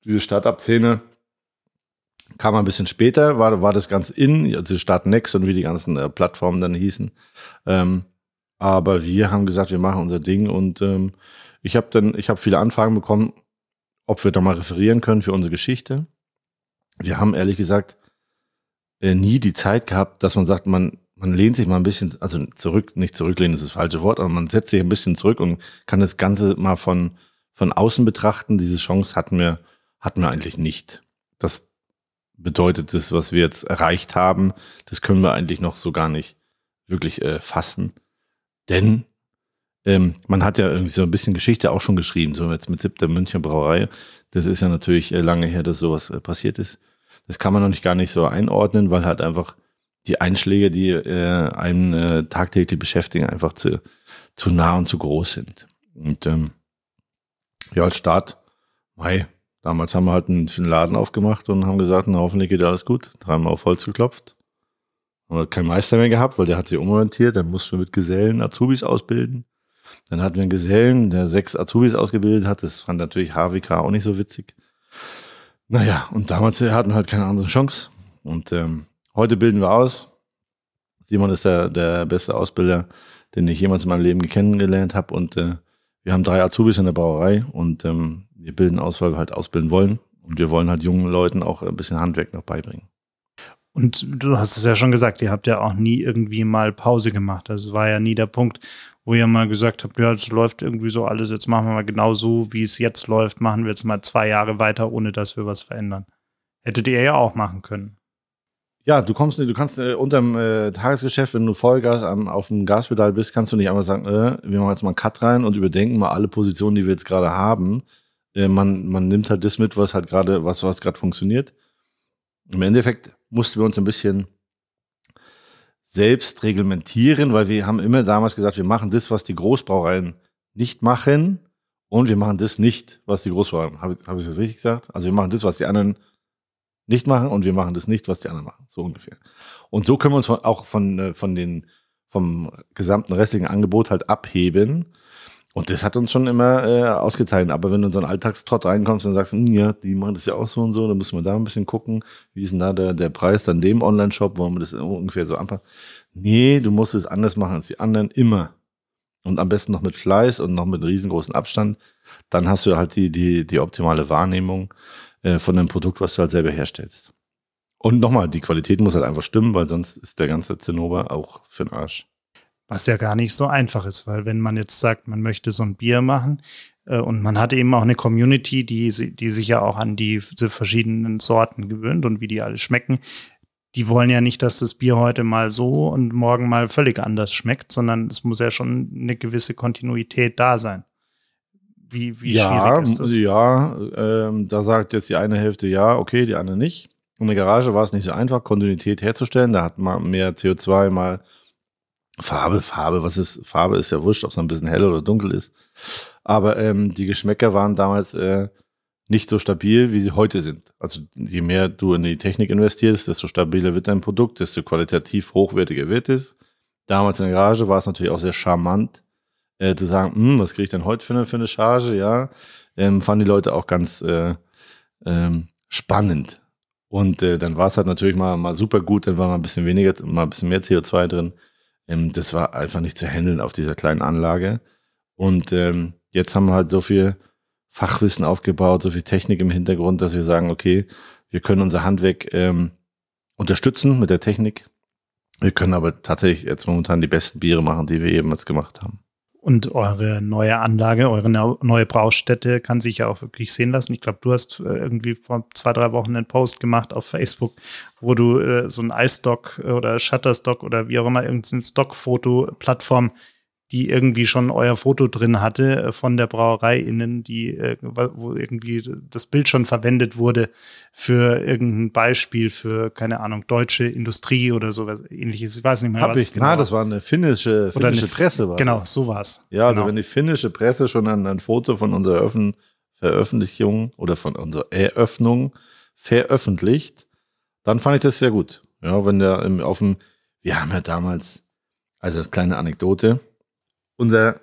diese Startup-Szene kam ein bisschen später, war, war das ganz in, also Start Next und wie die ganzen äh, Plattformen dann hießen. Ähm, aber wir haben gesagt, wir machen unser Ding und ähm, ich habe dann, ich habe viele Anfragen bekommen, ob wir da mal referieren können für unsere Geschichte. Wir haben ehrlich gesagt äh, nie die Zeit gehabt, dass man sagt, man, man lehnt sich mal ein bisschen, also zurück, nicht zurücklehnen ist das falsche Wort, aber man setzt sich ein bisschen zurück und kann das Ganze mal von, von außen betrachten. Diese Chance hatten wir hatten wir eigentlich nicht. Das bedeutet das, was wir jetzt erreicht haben, das können wir eigentlich noch so gar nicht wirklich äh, fassen. Denn ähm, man hat ja irgendwie so ein bisschen Geschichte auch schon geschrieben, so jetzt mit siebter München Brauerei. Das ist ja natürlich äh, lange her, dass sowas äh, passiert ist. Das kann man noch nicht gar nicht so einordnen, weil halt einfach die Einschläge, die äh, einen äh, tagtäglich beschäftigen, einfach zu, zu nah und zu groß sind. Und ähm, ja, als Start, Mai, Damals haben wir halt einen, Laden aufgemacht und haben gesagt, na, hoffentlich geht alles gut. Dreimal auf Holz geklopft. Haben wir keinen Meister mehr gehabt, weil der hat sich umorientiert. Dann mussten wir mit Gesellen Azubis ausbilden. Dann hatten wir einen Gesellen, der sechs Azubis ausgebildet hat. Das fand natürlich HWK auch nicht so witzig. Naja, und damals hatten wir halt keine andere Chance. Und ähm, heute bilden wir aus. Simon ist der, der beste Ausbilder, den ich jemals in meinem Leben kennengelernt habe. Und äh, wir haben drei Azubis in der Brauerei und ähm, wir bilden aus, weil wir halt ausbilden wollen. Und wir wollen halt jungen Leuten auch ein bisschen Handwerk noch beibringen. Und du hast es ja schon gesagt, ihr habt ja auch nie irgendwie mal Pause gemacht. Das war ja nie der Punkt, wo ihr mal gesagt habt, ja, es läuft irgendwie so alles, jetzt machen wir mal genau so, wie es jetzt läuft, machen wir jetzt mal zwei Jahre weiter, ohne dass wir was verändern. Hättet ihr ja auch machen können. Ja, du kommst, du kannst äh, unterm äh, Tagesgeschäft, wenn du Vollgas am, auf dem Gaspedal bist, kannst du nicht einmal sagen, äh, wir machen jetzt mal einen Cut rein und überdenken mal alle Positionen, die wir jetzt gerade haben, äh, man, man nimmt halt das mit, was halt gerade, was, was gerade funktioniert. Im Endeffekt mussten wir uns ein bisschen selbst reglementieren, weil wir haben immer damals gesagt, wir machen das, was die Großbrauereien nicht machen und wir machen das nicht, was die Großbrauereien, habe hab ich das richtig gesagt? Also wir machen das, was die anderen nicht machen und wir machen das nicht, was die anderen machen, so ungefähr. Und so können wir uns von, auch von, äh, von den, vom gesamten restlichen Angebot halt abheben und das hat uns schon immer äh, ausgezeichnet. Aber wenn du in so einen Alltagstrott reinkommst und sagst, hm, ja, die machen das ja auch so und so, dann müssen wir da ein bisschen gucken, wie ist denn da der, der Preis dann dem Online-Shop, wollen wir das ungefähr so anpassen. Nee, du musst es anders machen als die anderen, immer. Und am besten noch mit Fleiß und noch mit riesengroßen Abstand. Dann hast du halt die, die, die optimale Wahrnehmung äh, von dem Produkt, was du halt selber herstellst. Und nochmal, die Qualität muss halt einfach stimmen, weil sonst ist der ganze Zinnober auch für den Arsch. Was ja gar nicht so einfach ist, weil wenn man jetzt sagt, man möchte so ein Bier machen äh, und man hat eben auch eine Community, die, die sich ja auch an die, diese verschiedenen Sorten gewöhnt und wie die alle schmecken, die wollen ja nicht, dass das Bier heute mal so und morgen mal völlig anders schmeckt, sondern es muss ja schon eine gewisse Kontinuität da sein. Wie, wie ja, schwierig ist das? Ja, ähm, da sagt jetzt die eine Hälfte ja, okay, die andere nicht. In der Garage war es nicht so einfach, Kontinuität herzustellen. Da hat man mehr CO2, mal Farbe, Farbe, was ist, Farbe ist ja wurscht, ob es ein bisschen hell oder dunkel ist. Aber ähm, die Geschmäcker waren damals äh, nicht so stabil, wie sie heute sind. Also je mehr du in die Technik investierst, desto stabiler wird dein Produkt, desto qualitativ hochwertiger wird es. Damals in der Garage war es natürlich auch sehr charmant, äh, zu sagen, hm, was kriege ich denn heute für eine, für eine Charge? Ja, ähm, fanden die Leute auch ganz äh, ähm, spannend. Und äh, dann war es halt natürlich mal, mal super gut, dann war mal ein bisschen weniger, mal ein bisschen mehr CO2 drin. Ähm, das war einfach nicht zu handeln auf dieser kleinen Anlage. Und ähm, jetzt haben wir halt so viel Fachwissen aufgebaut, so viel Technik im Hintergrund, dass wir sagen, okay, wir können unser Handwerk ähm, unterstützen mit der Technik. Wir können aber tatsächlich jetzt momentan die besten Biere machen, die wir jemals gemacht haben. Und eure neue Anlage, eure neue Braustätte kann sich ja auch wirklich sehen lassen. Ich glaube, du hast äh, irgendwie vor zwei, drei Wochen einen Post gemacht auf Facebook, wo du äh, so ein iStock oder Shutterstock oder wie auch immer irgendeine Stockfoto-Plattform die irgendwie schon euer Foto drin hatte äh, von der Brauerei innen, die, äh, wo irgendwie das Bild schon verwendet wurde für irgendein Beispiel für, keine Ahnung, deutsche Industrie oder sowas ähnliches. Ich weiß nicht mehr, Hab was ich, genau. Ah, das war eine finnische, finnische eine, Presse. War genau, das. so war es. Ja, also genau. wenn die finnische Presse schon ein, ein Foto von unserer Öffn Veröffentlichung oder von unserer Eröffnung veröffentlicht, dann fand ich das sehr gut. Ja, wenn der im, auf dem, wir haben ja damals, also kleine Anekdote, unser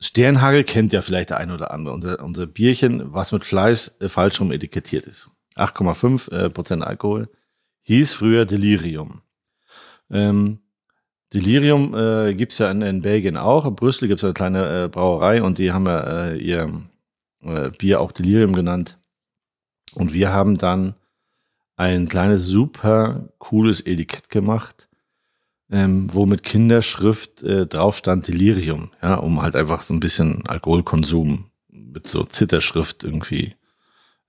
Sternhagel kennt ja vielleicht der eine oder andere. Unser, unser Bierchen, was mit Fleiß äh, falsch rum etikettiert ist. 8,5 äh, Prozent Alkohol. Hieß früher Delirium. Ähm, Delirium äh, gibt ja in, in, Belgien auch. In Brüssel gibt es eine kleine äh, Brauerei und die haben ja äh, ihr äh, Bier auch Delirium genannt. Und wir haben dann ein kleines, super cooles Etikett gemacht ähm, wo mit Kinderschrift äh, drauf stand Delirium, ja, um halt einfach so ein bisschen Alkoholkonsum mit so Zitterschrift irgendwie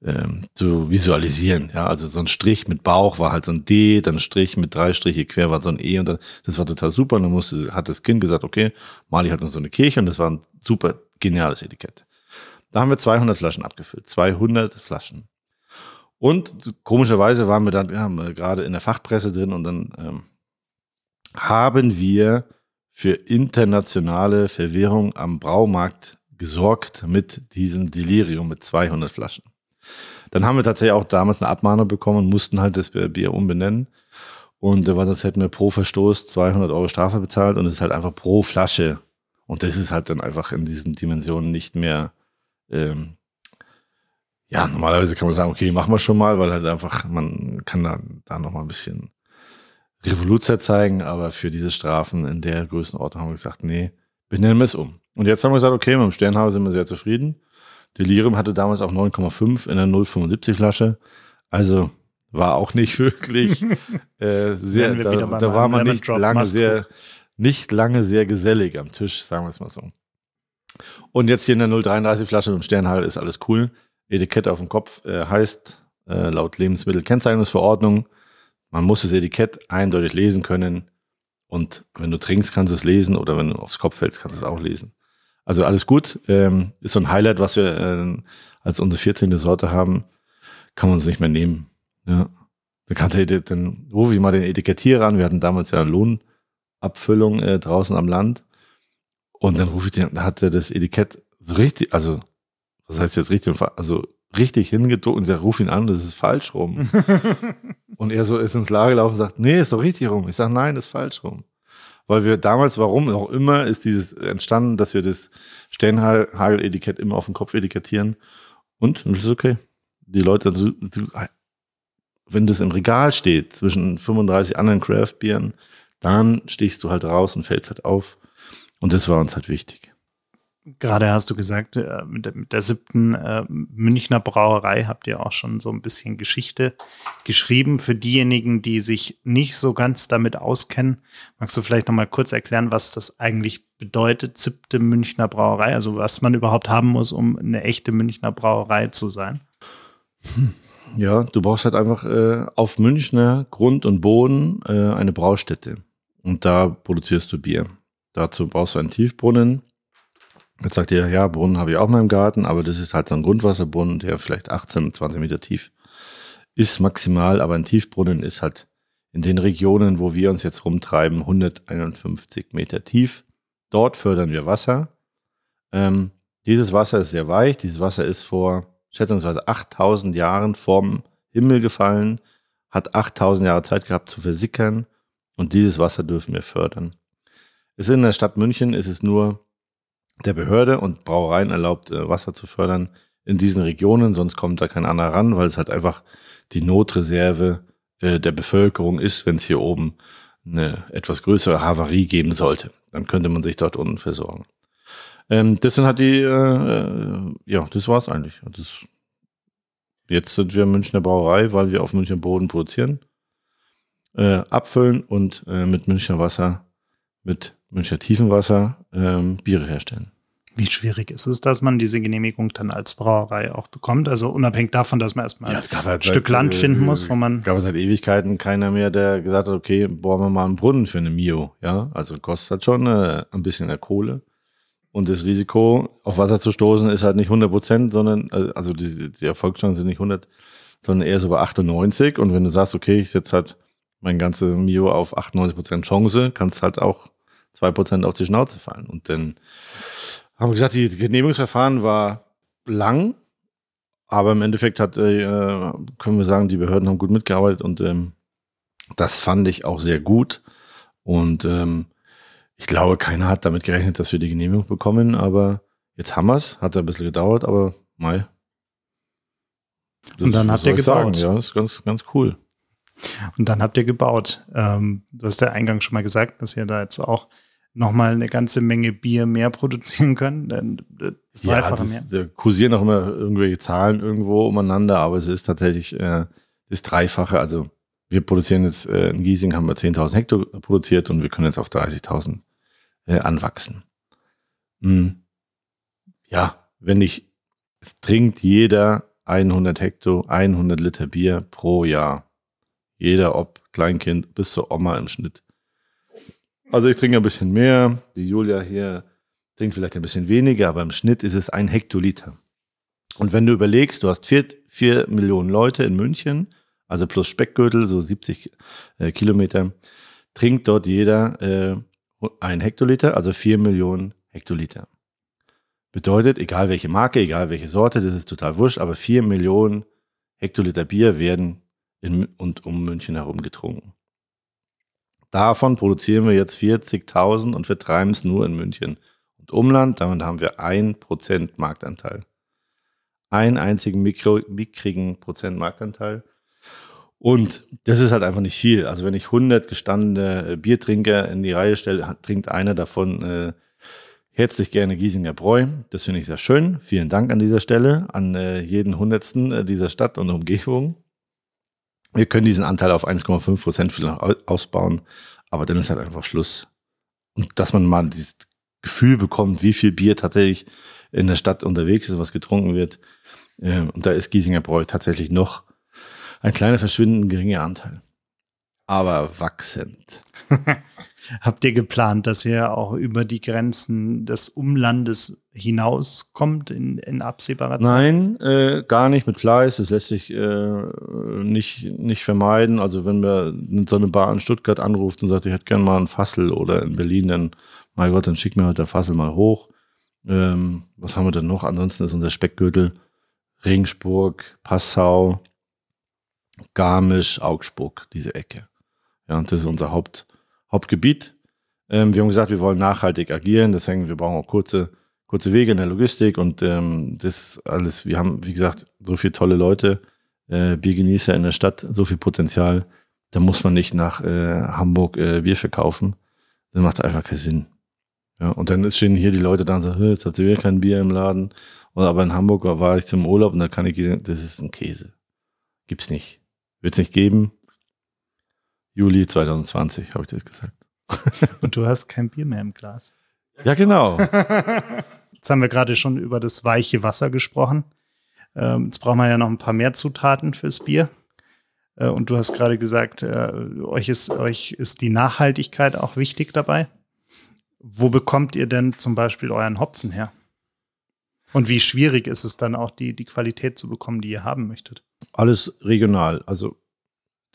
ähm, zu visualisieren. Ja, also so ein Strich mit Bauch war halt so ein D, dann ein Strich mit drei Striche quer war so ein E und dann, das war total super. Und dann musste, hat das Kind gesagt, okay, Mali hat noch so eine Kirche und das war ein super geniales Etikett. Da haben wir 200 Flaschen abgefüllt. 200 Flaschen. Und komischerweise waren wir dann, wir haben gerade in der Fachpresse drin und dann ähm, haben wir für internationale Verwirrung am Braumarkt gesorgt mit diesem Delirium mit 200 Flaschen. Dann haben wir tatsächlich auch damals eine Abmahnung bekommen mussten halt das Bier umbenennen. Und weil sonst hätten wir pro Verstoß 200 Euro Strafe bezahlt und es ist halt einfach pro Flasche. Und das ist halt dann einfach in diesen Dimensionen nicht mehr, ähm, ja, normalerweise kann man sagen, okay, machen wir schon mal, weil halt einfach, man kann da, da noch mal ein bisschen Revolution zeigen, aber für diese Strafen in der Größenordnung haben wir gesagt, nee, benennen wir es um. Und jetzt haben wir gesagt, okay, mit dem Sternhaus sind wir sehr zufrieden. Delirium hatte damals auch 9,5 in der 0,75 Flasche. Also war auch nicht wirklich äh, sehr, da, da war man nicht lange sehr, nicht lange sehr gesellig am Tisch, sagen wir es mal so. Und jetzt hier in der 0,33 Flasche mit dem Sternhagel ist alles cool. Etikette auf dem Kopf äh, heißt äh, laut Lebensmittelkennzeichnungsverordnung man muss das Etikett eindeutig lesen können. Und wenn du trinkst, kannst du es lesen oder wenn du aufs Kopf fällst, kannst du es auch lesen. Also alles gut. Ähm, ist so ein Highlight, was wir äh, als unsere 14. Sorte haben, kann man uns nicht mehr nehmen. Ja. Dann, kann dann rufe ich mal den Etikettierer an. Wir hatten damals ja Lohnabfüllung äh, draußen am Land. Und dann rufe ich den, hat er das Etikett so richtig, also, was heißt jetzt richtig? Also richtig hingedruckt und sagt, ruf ihn an, das ist falsch rum. und er so ist ins Lager gelaufen und sagt, nee, ist doch richtig rum. Ich sage, nein, ist falsch rum. Weil wir damals, warum auch immer, ist dieses entstanden, dass wir das Sternhagel-Etikett immer auf dem Kopf etikettieren. Und das ist okay. Die Leute, wenn das im Regal steht, zwischen 35 anderen Craft-Bieren, dann stichst du halt raus und fällst halt auf. Und das war uns halt wichtig. Gerade hast du gesagt, äh, mit der, mit der siebten äh, Münchner Brauerei habt ihr auch schon so ein bisschen Geschichte geschrieben. Für diejenigen, die sich nicht so ganz damit auskennen, magst du vielleicht noch mal kurz erklären, was das eigentlich bedeutet, siebte Münchner Brauerei? Also was man überhaupt haben muss, um eine echte Münchner Brauerei zu sein? Ja, du brauchst halt einfach äh, auf Münchner Grund und Boden äh, eine Braustätte. Und da produzierst du Bier. Dazu brauchst du einen Tiefbrunnen Jetzt sagt ihr, ja, Brunnen habe ich auch mal im Garten, aber das ist halt so ein Grundwasserbrunnen, der vielleicht 18, 20 Meter tief ist maximal, aber ein Tiefbrunnen ist halt in den Regionen, wo wir uns jetzt rumtreiben, 151 Meter tief. Dort fördern wir Wasser. Ähm, Dieses Wasser ist sehr weich. Dieses Wasser ist vor schätzungsweise 8000 Jahren vom Himmel gefallen, hat 8000 Jahre Zeit gehabt zu versickern und dieses Wasser dürfen wir fördern. Es ist in der Stadt München ist es nur der Behörde und Brauereien erlaubt, äh, Wasser zu fördern in diesen Regionen, sonst kommt da kein anderer ran, weil es halt einfach die Notreserve äh, der Bevölkerung ist, wenn es hier oben eine etwas größere Havarie geben sollte. Dann könnte man sich dort unten versorgen. Ähm, sind halt die, äh, äh ja, das war's eigentlich. Das, jetzt sind wir Münchner Brauerei, weil wir auf Münchner Boden produzieren, äh, abfüllen und äh, mit Münchner Wasser, mit Münchner Tiefenwasser ähm, Biere herstellen. Wie schwierig ist es, dass man diese Genehmigung dann als Brauerei auch bekommt? Also unabhängig davon, dass man erstmal ja, es halt ein Stück seit, Land finden muss, wo man. Es gab seit Ewigkeiten keiner mehr, der gesagt hat, okay, bohren wir mal einen Brunnen für eine Mio. Ja, also kostet halt schon äh, ein bisschen der Kohle. Und das Risiko, auf Wasser zu stoßen, ist halt nicht 100 Prozent, sondern, äh, also die, die Erfolgschancen sind nicht 100, sondern eher so bei 98. Und wenn du sagst, okay, ich setze halt mein ganze Mio auf 98 Prozent Chance, kannst halt auch zwei Prozent auf die Schnauze fallen. Und dann haben wir gesagt, die Genehmigungsverfahren war lang, aber im Endeffekt hat, äh, können wir sagen, die Behörden haben gut mitgearbeitet und ähm, das fand ich auch sehr gut. Und ähm, ich glaube, keiner hat damit gerechnet, dass wir die Genehmigung bekommen, aber jetzt haben wir es. Hat ein bisschen gedauert, aber mal. Und dann habt ihr gebaut. Sagen. Ja, das ist ganz, ganz cool. Und dann habt ihr gebaut. Ähm, du hast ja eingangs schon mal gesagt, dass ihr da jetzt auch nochmal eine ganze Menge Bier mehr produzieren können. Denn das Dreifache ja, das, mehr. Da kursieren auch immer irgendwelche Zahlen irgendwo umeinander, aber es ist tatsächlich äh, das Dreifache. Also wir produzieren jetzt äh, in Giesing haben wir 10.000 Hektar produziert und wir können jetzt auf 30.000 äh, anwachsen. Hm. Ja, wenn ich, es trinkt jeder 100 Hektar, 100 Liter Bier pro Jahr. Jeder, ob Kleinkind bis zur Oma im Schnitt. Also ich trinke ein bisschen mehr. Die Julia hier trinkt vielleicht ein bisschen weniger, aber im Schnitt ist es ein Hektoliter. Und wenn du überlegst, du hast vier, vier Millionen Leute in München, also plus Speckgürtel, so 70 äh, Kilometer, trinkt dort jeder äh, ein Hektoliter, also vier Millionen Hektoliter. Bedeutet, egal welche Marke, egal welche Sorte, das ist total wurscht, aber vier Millionen Hektoliter Bier werden in und um München herum getrunken. Davon produzieren wir jetzt 40.000 und vertreiben es nur in München und Umland. Damit haben wir ein Prozent Marktanteil. Einen einzigen Mikro, mickrigen Prozent Marktanteil. Und das ist halt einfach nicht viel. Also wenn ich 100 gestandene äh, Biertrinker in die Reihe stelle, trinkt einer davon äh, herzlich gerne Giesinger Bräu. Das finde ich sehr schön. Vielen Dank an dieser Stelle an äh, jeden Hundertsten äh, dieser Stadt und Umgebung. Wir können diesen Anteil auf 1,5 Prozent ausbauen, aber dann ist halt einfach Schluss. Und dass man mal dieses Gefühl bekommt, wie viel Bier tatsächlich in der Stadt unterwegs ist, was getrunken wird. Äh, und da ist Giesinger Bräu tatsächlich noch ein kleiner verschwindend geringer Anteil. Aber wachsend. Habt ihr geplant, dass ihr auch über die Grenzen des Umlandes hinauskommt in, in absehbarer Zeit? Nein, äh, gar nicht mit Fleiß. Das lässt sich äh, nicht, nicht vermeiden. Also wenn wir so eine Bar in Stuttgart anruft und sagt, ich hätte gerne mal ein Fassel oder in Berlin, dann, mein Gott, dann schick mir heute der Fassel mal hoch. Ähm, was haben wir denn noch? Ansonsten ist unser Speckgürtel Regensburg, Passau, Garmisch, Augsburg, diese Ecke. Ja, und das ist unser Haupt, Hauptgebiet. Ähm, wir haben gesagt, wir wollen nachhaltig agieren, deswegen wir brauchen auch kurze, kurze Wege in der Logistik und ähm, das alles, wir haben, wie gesagt, so viele tolle Leute, äh, Biergenießer in der Stadt, so viel Potenzial, da muss man nicht nach äh, Hamburg äh, Bier verkaufen. Das macht einfach keinen Sinn. Ja, und dann stehen hier die Leute da und sagen, jetzt hat sie wieder kein Bier im Laden. Oder aber in Hamburg war ich zum Urlaub und da kann ich sagen, das ist ein Käse. Gibt's nicht. Wird es nicht geben. Juli 2020, habe ich das gesagt. Und du hast kein Bier mehr im Glas. Ja, genau. Jetzt haben wir gerade schon über das weiche Wasser gesprochen. Ähm, jetzt braucht man ja noch ein paar mehr Zutaten fürs Bier. Äh, und du hast gerade gesagt, äh, euch, ist, euch ist die Nachhaltigkeit auch wichtig dabei. Wo bekommt ihr denn zum Beispiel euren Hopfen her? Und wie schwierig ist es dann auch, die, die Qualität zu bekommen, die ihr haben möchtet? Alles regional. Also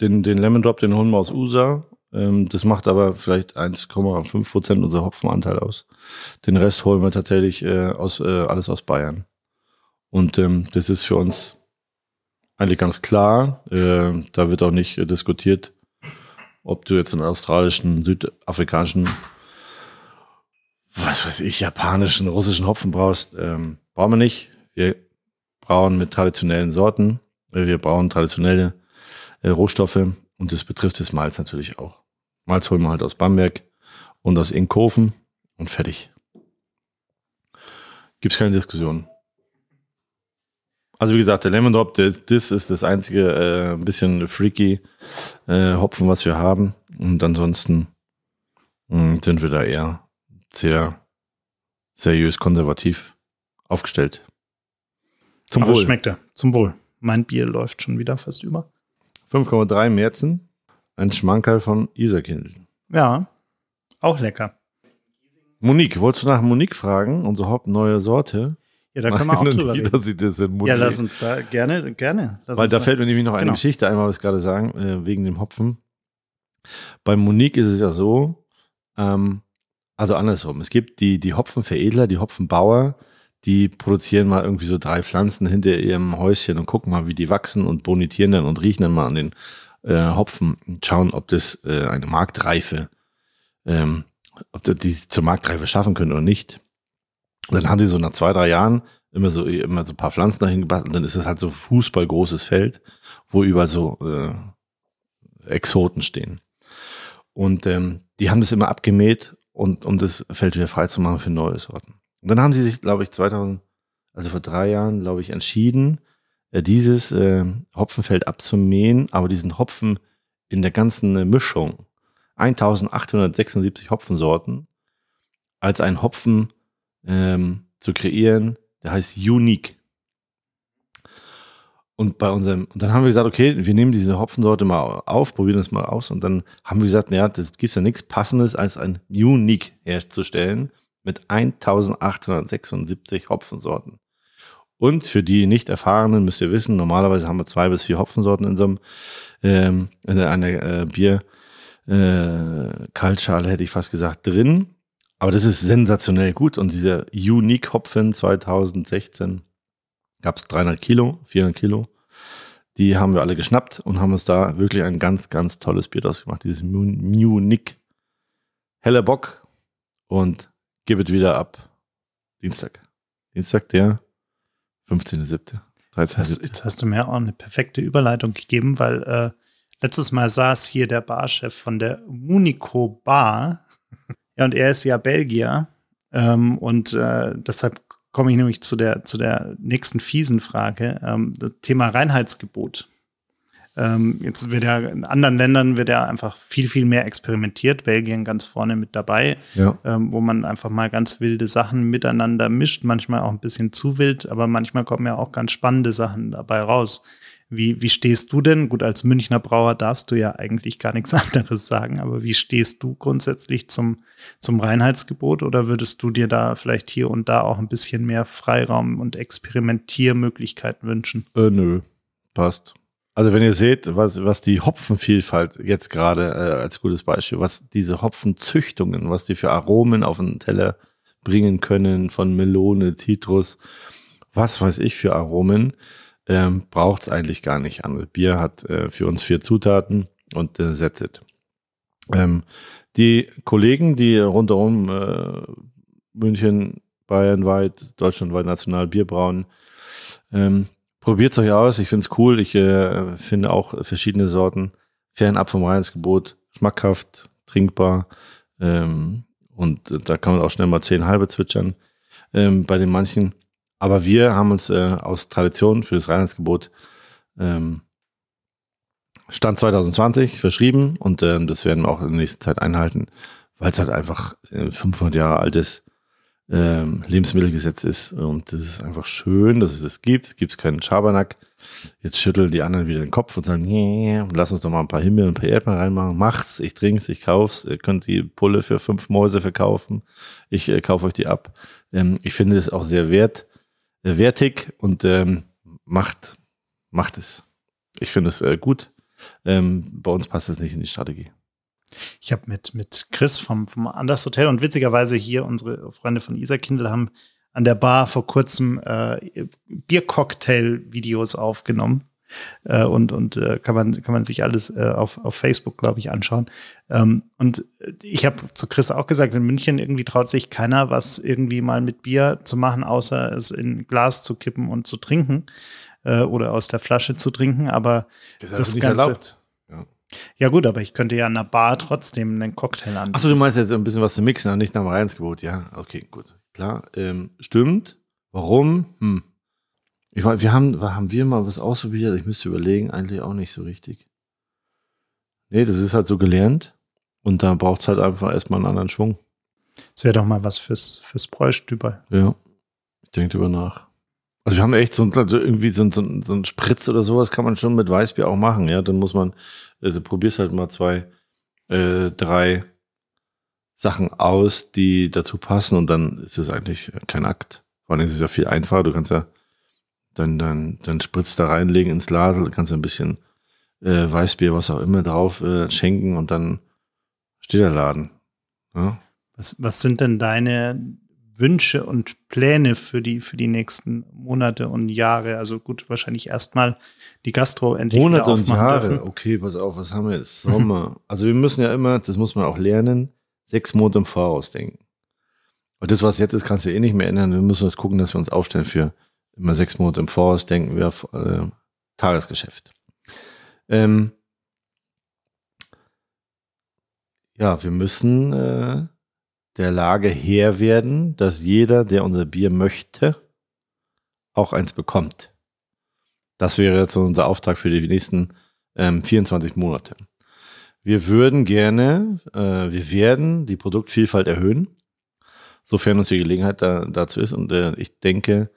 den, den Lemon Drop, den holen wir aus USA. Ähm, das macht aber vielleicht 1,5 Prozent unser Hopfenanteil aus. Den Rest holen wir tatsächlich äh, aus, äh, alles aus Bayern. Und ähm, das ist für uns eigentlich ganz klar. Äh, da wird auch nicht äh, diskutiert, ob du jetzt einen australischen, südafrikanischen, was weiß ich, japanischen, russischen Hopfen brauchst. Ähm, brauchen wir nicht. Wir brauen mit traditionellen Sorten. Äh, wir brauchen traditionelle äh, Rohstoffe und das betrifft das Malz natürlich auch. Malz holen wir halt aus Bamberg und aus Inkhofen und fertig. Gibt es keine Diskussion. Also wie gesagt, der Lemon Drop, das, das ist das einzige äh, bisschen freaky äh, Hopfen, was wir haben. Und ansonsten mh, hm, sind wir da eher sehr seriös konservativ aufgestellt. Zum Aber Wohl. schmeckt er. Zum Wohl. Mein Bier läuft schon wieder fast über. 5,3 Märzen. Ein Schmankerl von Isarkindl. Ja, auch lecker. Monique, wolltest du nach Monique fragen? Unsere Hauptneue Sorte. Ja, da können wir auch drüber reden. ja, lass uns da gerne, gerne. Lass Weil da fällt mir nämlich noch eine genau. Geschichte einmal, was ich gerade sagen, äh, wegen dem Hopfen. Bei Monique ist es ja so, ähm, also andersrum. Es gibt die, die Hopfenveredler, die Hopfenbauer, die produzieren mal irgendwie so drei Pflanzen hinter ihrem Häuschen und gucken mal, wie die wachsen und bonitieren dann und riechen dann mal an den äh, Hopfen und schauen, ob das äh, eine Marktreife, ähm, ob die zur Marktreife schaffen können oder nicht. Und dann haben die so nach zwei, drei Jahren immer so, immer so ein paar Pflanzen dahin gebastelt. Und dann ist es halt so fußballgroßes Feld, wo über so äh, Exoten stehen. Und ähm, die haben das immer abgemäht und um das Feld wieder frei zu machen für neue Sorten. Und dann haben sie sich, glaube ich, 2000, also vor drei Jahren, glaube ich, entschieden, äh, dieses äh, Hopfenfeld abzumähen, aber diesen Hopfen in der ganzen äh, Mischung, 1876 Hopfensorten, als ein Hopfen ähm, zu kreieren, der heißt Unique. Und bei unserem, und dann haben wir gesagt, okay, wir nehmen diese Hopfensorte mal auf, probieren das mal aus. Und dann haben wir gesagt, naja, das gibt ja nichts Passendes, als ein Unique herzustellen mit 1876 Hopfensorten. Und für die Nicht-Erfahrenen müsst ihr wissen, normalerweise haben wir zwei bis vier Hopfensorten in so einem, ähm, in einer äh, Bier, äh, Kaltschale hätte ich fast gesagt, drin. Aber das ist sensationell gut. Und dieser Unique Hopfen 2016 gab es 300 Kilo, 400 Kilo. Die haben wir alle geschnappt und haben uns da wirklich ein ganz, ganz tolles Bier draus gemacht. Dieses Unique. Heller Bock und gebe es wieder ab. Dienstag. Dienstag, der 15.7. Jetzt hast, jetzt hast du mir auch eine perfekte Überleitung gegeben, weil äh, letztes Mal saß hier der Barchef von der Munico Bar ja, und er ist ja Belgier. Ähm, und äh, deshalb komme ich nämlich zu der, zu der nächsten fiesen Frage. Ähm, das Thema Reinheitsgebot. Ähm, jetzt wird ja in anderen Ländern wird ja einfach viel, viel mehr experimentiert. Belgien ganz vorne mit dabei, ja. ähm, wo man einfach mal ganz wilde Sachen miteinander mischt, manchmal auch ein bisschen zu wild, aber manchmal kommen ja auch ganz spannende Sachen dabei raus. Wie, wie stehst du denn? Gut, als Münchner Brauer darfst du ja eigentlich gar nichts anderes sagen, aber wie stehst du grundsätzlich zum, zum Reinheitsgebot oder würdest du dir da vielleicht hier und da auch ein bisschen mehr Freiraum und Experimentiermöglichkeiten wünschen? Äh, nö, passt. Also wenn ihr seht, was, was die Hopfenvielfalt jetzt gerade äh, als gutes Beispiel, was diese Hopfenzüchtungen, was die für Aromen auf den Teller bringen können, von Melone, Zitrus, was weiß ich für Aromen, ähm, braucht es eigentlich gar nicht an. Bier hat äh, für uns vier Zutaten und äh, that's it. Ähm, die Kollegen, die rundherum äh, München, Bayernweit, deutschlandweit national Bier brauen, ähm, probiert es euch aus. Ich finde es cool. Ich äh, finde auch verschiedene Sorten fernab vom Reinheitsgebot schmackhaft, trinkbar. Ähm, und da kann man auch schnell mal zehn halbe zwitschern ähm, bei den manchen. Aber wir haben uns äh, aus Tradition für das Reinheitsgebot ähm, Stand 2020 verschrieben und äh, das werden wir auch in der nächsten Zeit einhalten, weil es halt einfach äh, 500 Jahre altes ähm, Lebensmittelgesetz ist und das ist einfach schön, dass es das gibt. Es gibt keinen Schabernack. Jetzt schütteln die anderen wieder den Kopf und sagen, nee, lass uns doch mal ein paar Himmel und ein paar Erdbeeren reinmachen. Macht's, ich trink's, ich kauf's. Ihr könnt die Pulle für fünf Mäuse verkaufen. Ich äh, kaufe euch die ab. Ähm, ich finde es auch sehr wert, äh, wertig und ähm, macht, macht es. Ich finde es äh, gut. Ähm, bei uns passt es nicht in die Strategie. Ich habe mit, mit Chris vom, vom Anders Hotel und witzigerweise hier unsere Freunde von Isa Kindle haben an der Bar vor kurzem äh, Biercocktail-Videos aufgenommen. Äh, und und äh, kann man kann man sich alles äh, auf, auf Facebook, glaube ich, anschauen. Ähm, und ich habe zu Chris auch gesagt, in München irgendwie traut sich keiner, was irgendwie mal mit Bier zu machen, außer es in Glas zu kippen und zu trinken äh, oder aus der Flasche zu trinken. Aber das, das nicht Ganze, erlaubt. Ja. gut, aber ich könnte ja an der Bar trotzdem einen Cocktail anbieten. Achso, du meinst jetzt ein bisschen was zu mixen, nicht nach dem Reinheitsgebot. Ja, okay, gut. Klar, ähm, stimmt. Warum? Hm. Ich weiß, wir haben, haben wir mal was ausprobiert? Ich müsste überlegen, eigentlich auch nicht so richtig. Nee, das ist halt so gelernt. Und da braucht es halt einfach erstmal einen anderen Schwung. Das wäre doch mal was fürs, fürs Bräustüber. Ja, ich denke drüber nach. Also wir haben echt so, also irgendwie so, so, so ein Spritz oder sowas kann man schon mit Weißbier auch machen. Ja, dann muss man, also probierst halt mal zwei, äh, drei Sachen aus, die dazu passen und dann ist es eigentlich kein Akt. Vor allem ist es ja viel einfacher. Du kannst ja dann, dann, dann Spritz da reinlegen ins Glas, kannst ein bisschen äh, Weißbier, was auch immer drauf äh, schenken und dann steht der Laden. Ja? Was, was sind denn deine Wünsche und Pläne für die, für die nächsten Monate und Jahre? Also gut, wahrscheinlich erstmal die Gastro endlich Monate und Jahre. Dürfen. Okay, pass auf, was haben wir jetzt? Sommer. also wir müssen ja immer, das muss man auch lernen, sechs Monate im Voraus denken. Und das, was jetzt ist, kannst du eh nicht mehr ändern. Wir müssen jetzt gucken, dass wir uns aufstellen für immer sechs Monate im Voraus denken wir auf äh, Tagesgeschäft. Ähm, ja, wir müssen äh, der Lage her werden, dass jeder, der unser Bier möchte, auch eins bekommt. Das wäre jetzt unser Auftrag für die nächsten ähm, 24 Monate. Wir würden gerne, äh, wir werden die Produktvielfalt erhöhen, sofern uns die Gelegenheit da, dazu ist. Und äh, ich denke,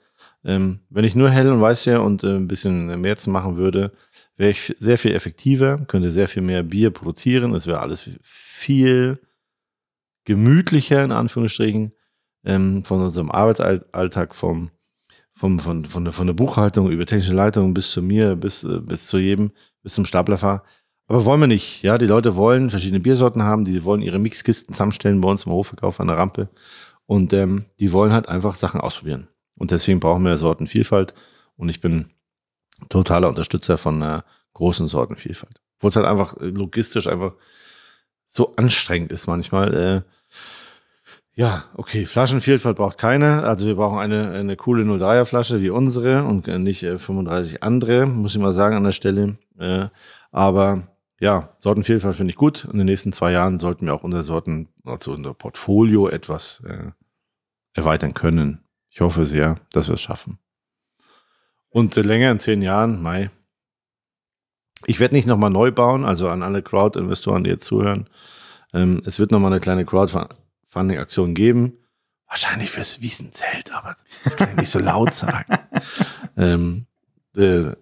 ähm, wenn ich nur hell und weiß ja und äh, ein bisschen mehr zu machen würde, wäre ich sehr viel effektiver, könnte sehr viel mehr Bier produzieren. Es wäre alles viel gemütlicher, in Anführungsstrichen, ähm, von unserem Arbeitsalltag, vom, vom, von, von, von der Buchhaltung über technische Leitung bis zu mir, bis, äh, bis zu jedem, bis zum Staplerfahrer. Aber wollen wir nicht. Ja, die Leute wollen verschiedene Biersorten haben, die wollen ihre Mixkisten zusammenstellen bei uns im Hofverkauf an der Rampe. Und ähm, die wollen halt einfach Sachen ausprobieren. Und deswegen brauchen wir Sortenvielfalt. Und ich bin totaler Unterstützer von einer großen Sortenvielfalt. Wo es halt einfach äh, logistisch einfach so anstrengend ist manchmal. Äh, ja, okay, Flaschenvielfalt braucht keine. Also wir brauchen eine, eine coole 03er Flasche wie unsere und nicht äh, 35 andere, muss ich mal sagen an der Stelle. Äh, aber ja, Sortenvielfalt finde ich gut. In den nächsten zwei Jahren sollten wir auch unsere Sorten, also unser Portfolio etwas äh, erweitern können. Ich hoffe sehr, dass wir es schaffen. Und äh, länger in zehn Jahren, Mai. Ich werde nicht nochmal neu bauen, also an alle Crowd-Investoren, die jetzt zuhören. Ähm, es wird nochmal eine kleine Crowdfunding-Aktion geben. Wahrscheinlich fürs Wiesenzelt, aber das kann ich nicht so laut sagen. ähm, äh,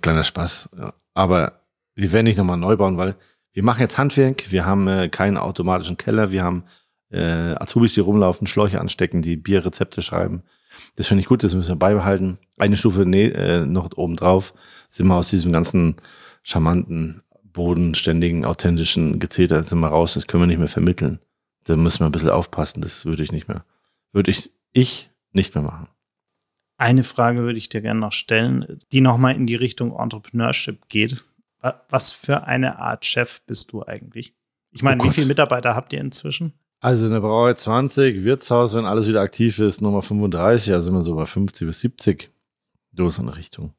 kleiner Spaß. Ja. Aber wir werden nicht nochmal neu bauen, weil wir machen jetzt Handwerk, wir haben äh, keinen automatischen Keller, wir haben äh, Azubis, die rumlaufen, Schläuche anstecken, die Bierrezepte schreiben. Das finde ich gut, das müssen wir beibehalten. Eine Stufe ne, äh, noch oben drauf sind wir aus diesem ganzen charmanten, bodenständigen, authentischen Gezeter sind wir raus, das können wir nicht mehr vermitteln. Da müssen wir ein bisschen aufpassen, das würde ich nicht mehr, würde ich, ich nicht mehr machen. Eine Frage würde ich dir gerne noch stellen, die nochmal in die Richtung Entrepreneurship geht. Was für eine Art Chef bist du eigentlich? Ich meine, oh wie viele Mitarbeiter habt ihr inzwischen? Also eine Brauerei 20, Wirtshaus, wenn alles wieder aktiv ist, Nummer 35, also sind wir so bei 50 bis 70. So ist eine Richtung.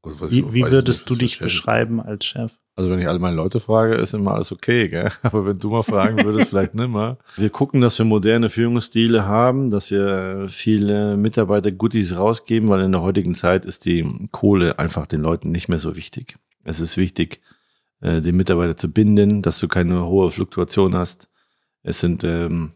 Gut, wie, wie würdest du dich beschreiben als Chef? Also wenn ich alle meine Leute frage, ist immer alles okay, gell? Aber wenn du mal fragen würdest, vielleicht nimmer. Wir gucken, dass wir moderne Führungsstile haben, dass wir viele Mitarbeiter Goodies rausgeben, weil in der heutigen Zeit ist die Kohle einfach den Leuten nicht mehr so wichtig. Es ist wichtig, äh, den Mitarbeiter zu binden, dass du keine hohe Fluktuation hast es sind ähm,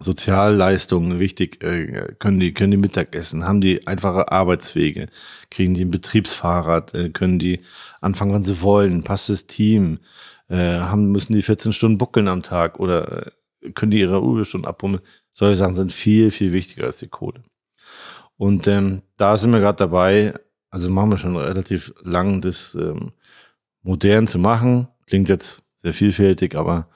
Sozialleistungen wichtig, äh, können die können die Mittagessen, haben die einfache Arbeitswege, kriegen die ein Betriebsfahrrad, äh, können die anfangen, wann sie wollen, passt das Team, äh, haben müssen die 14 Stunden buckeln am Tag oder können die ihre Überstunden abbummeln. Solche Sachen sind viel viel wichtiger als die Kohle. Und ähm, da sind wir gerade dabei, also machen wir schon relativ lang, das ähm, modern zu machen. Klingt jetzt sehr vielfältig, aber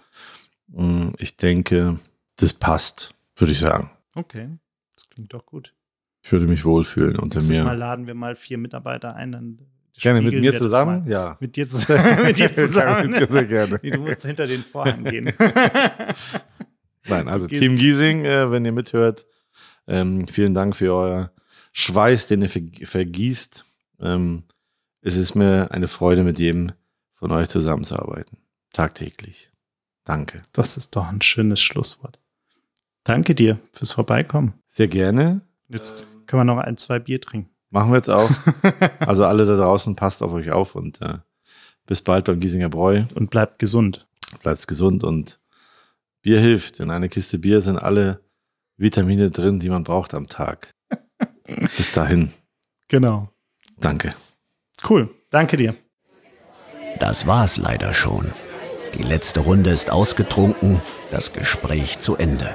mh, mm, ich denke, das passt, würde ich sagen. Okay, das klingt doch gut. Ich würde mich wohlfühlen unter Nächstes mir. Mal laden wir mal vier Mitarbeiter ein, dann Gerne mit mir zusammen? Ja. Mit dir zusammen. mit dir zusammen. Sehr gerne. Nee, du musst hinter den Vorhang gehen. Nein, also Team Giesing, äh, wenn ihr mithört, ähm, vielen Dank für euer Schweiß, den ihr ver- vergießt. Ähm, es ist mir eine Freude, mit jedem von euch zusammenzuarbeiten. Tagtäglich. Danke. Das ist doch ein schönes Schlusswort. Danke dir fürs Vorbeikommen. Sehr gerne. Jetzt können wir noch ein, zwei Bier trinken. Machen wir jetzt auch. Also alle da draußen, passt auf euch auf und äh, bis bald beim Giesinger Bräu. Und bleibt gesund. Bleibt gesund und Bier hilft. In einer Kiste Bier sind alle Vitamine drin, die man braucht am Tag. Bis dahin. Genau. Danke. Cool. Danke dir. Das war's leider schon. Die letzte Runde ist ausgetrunken, das Gespräch zu Ende.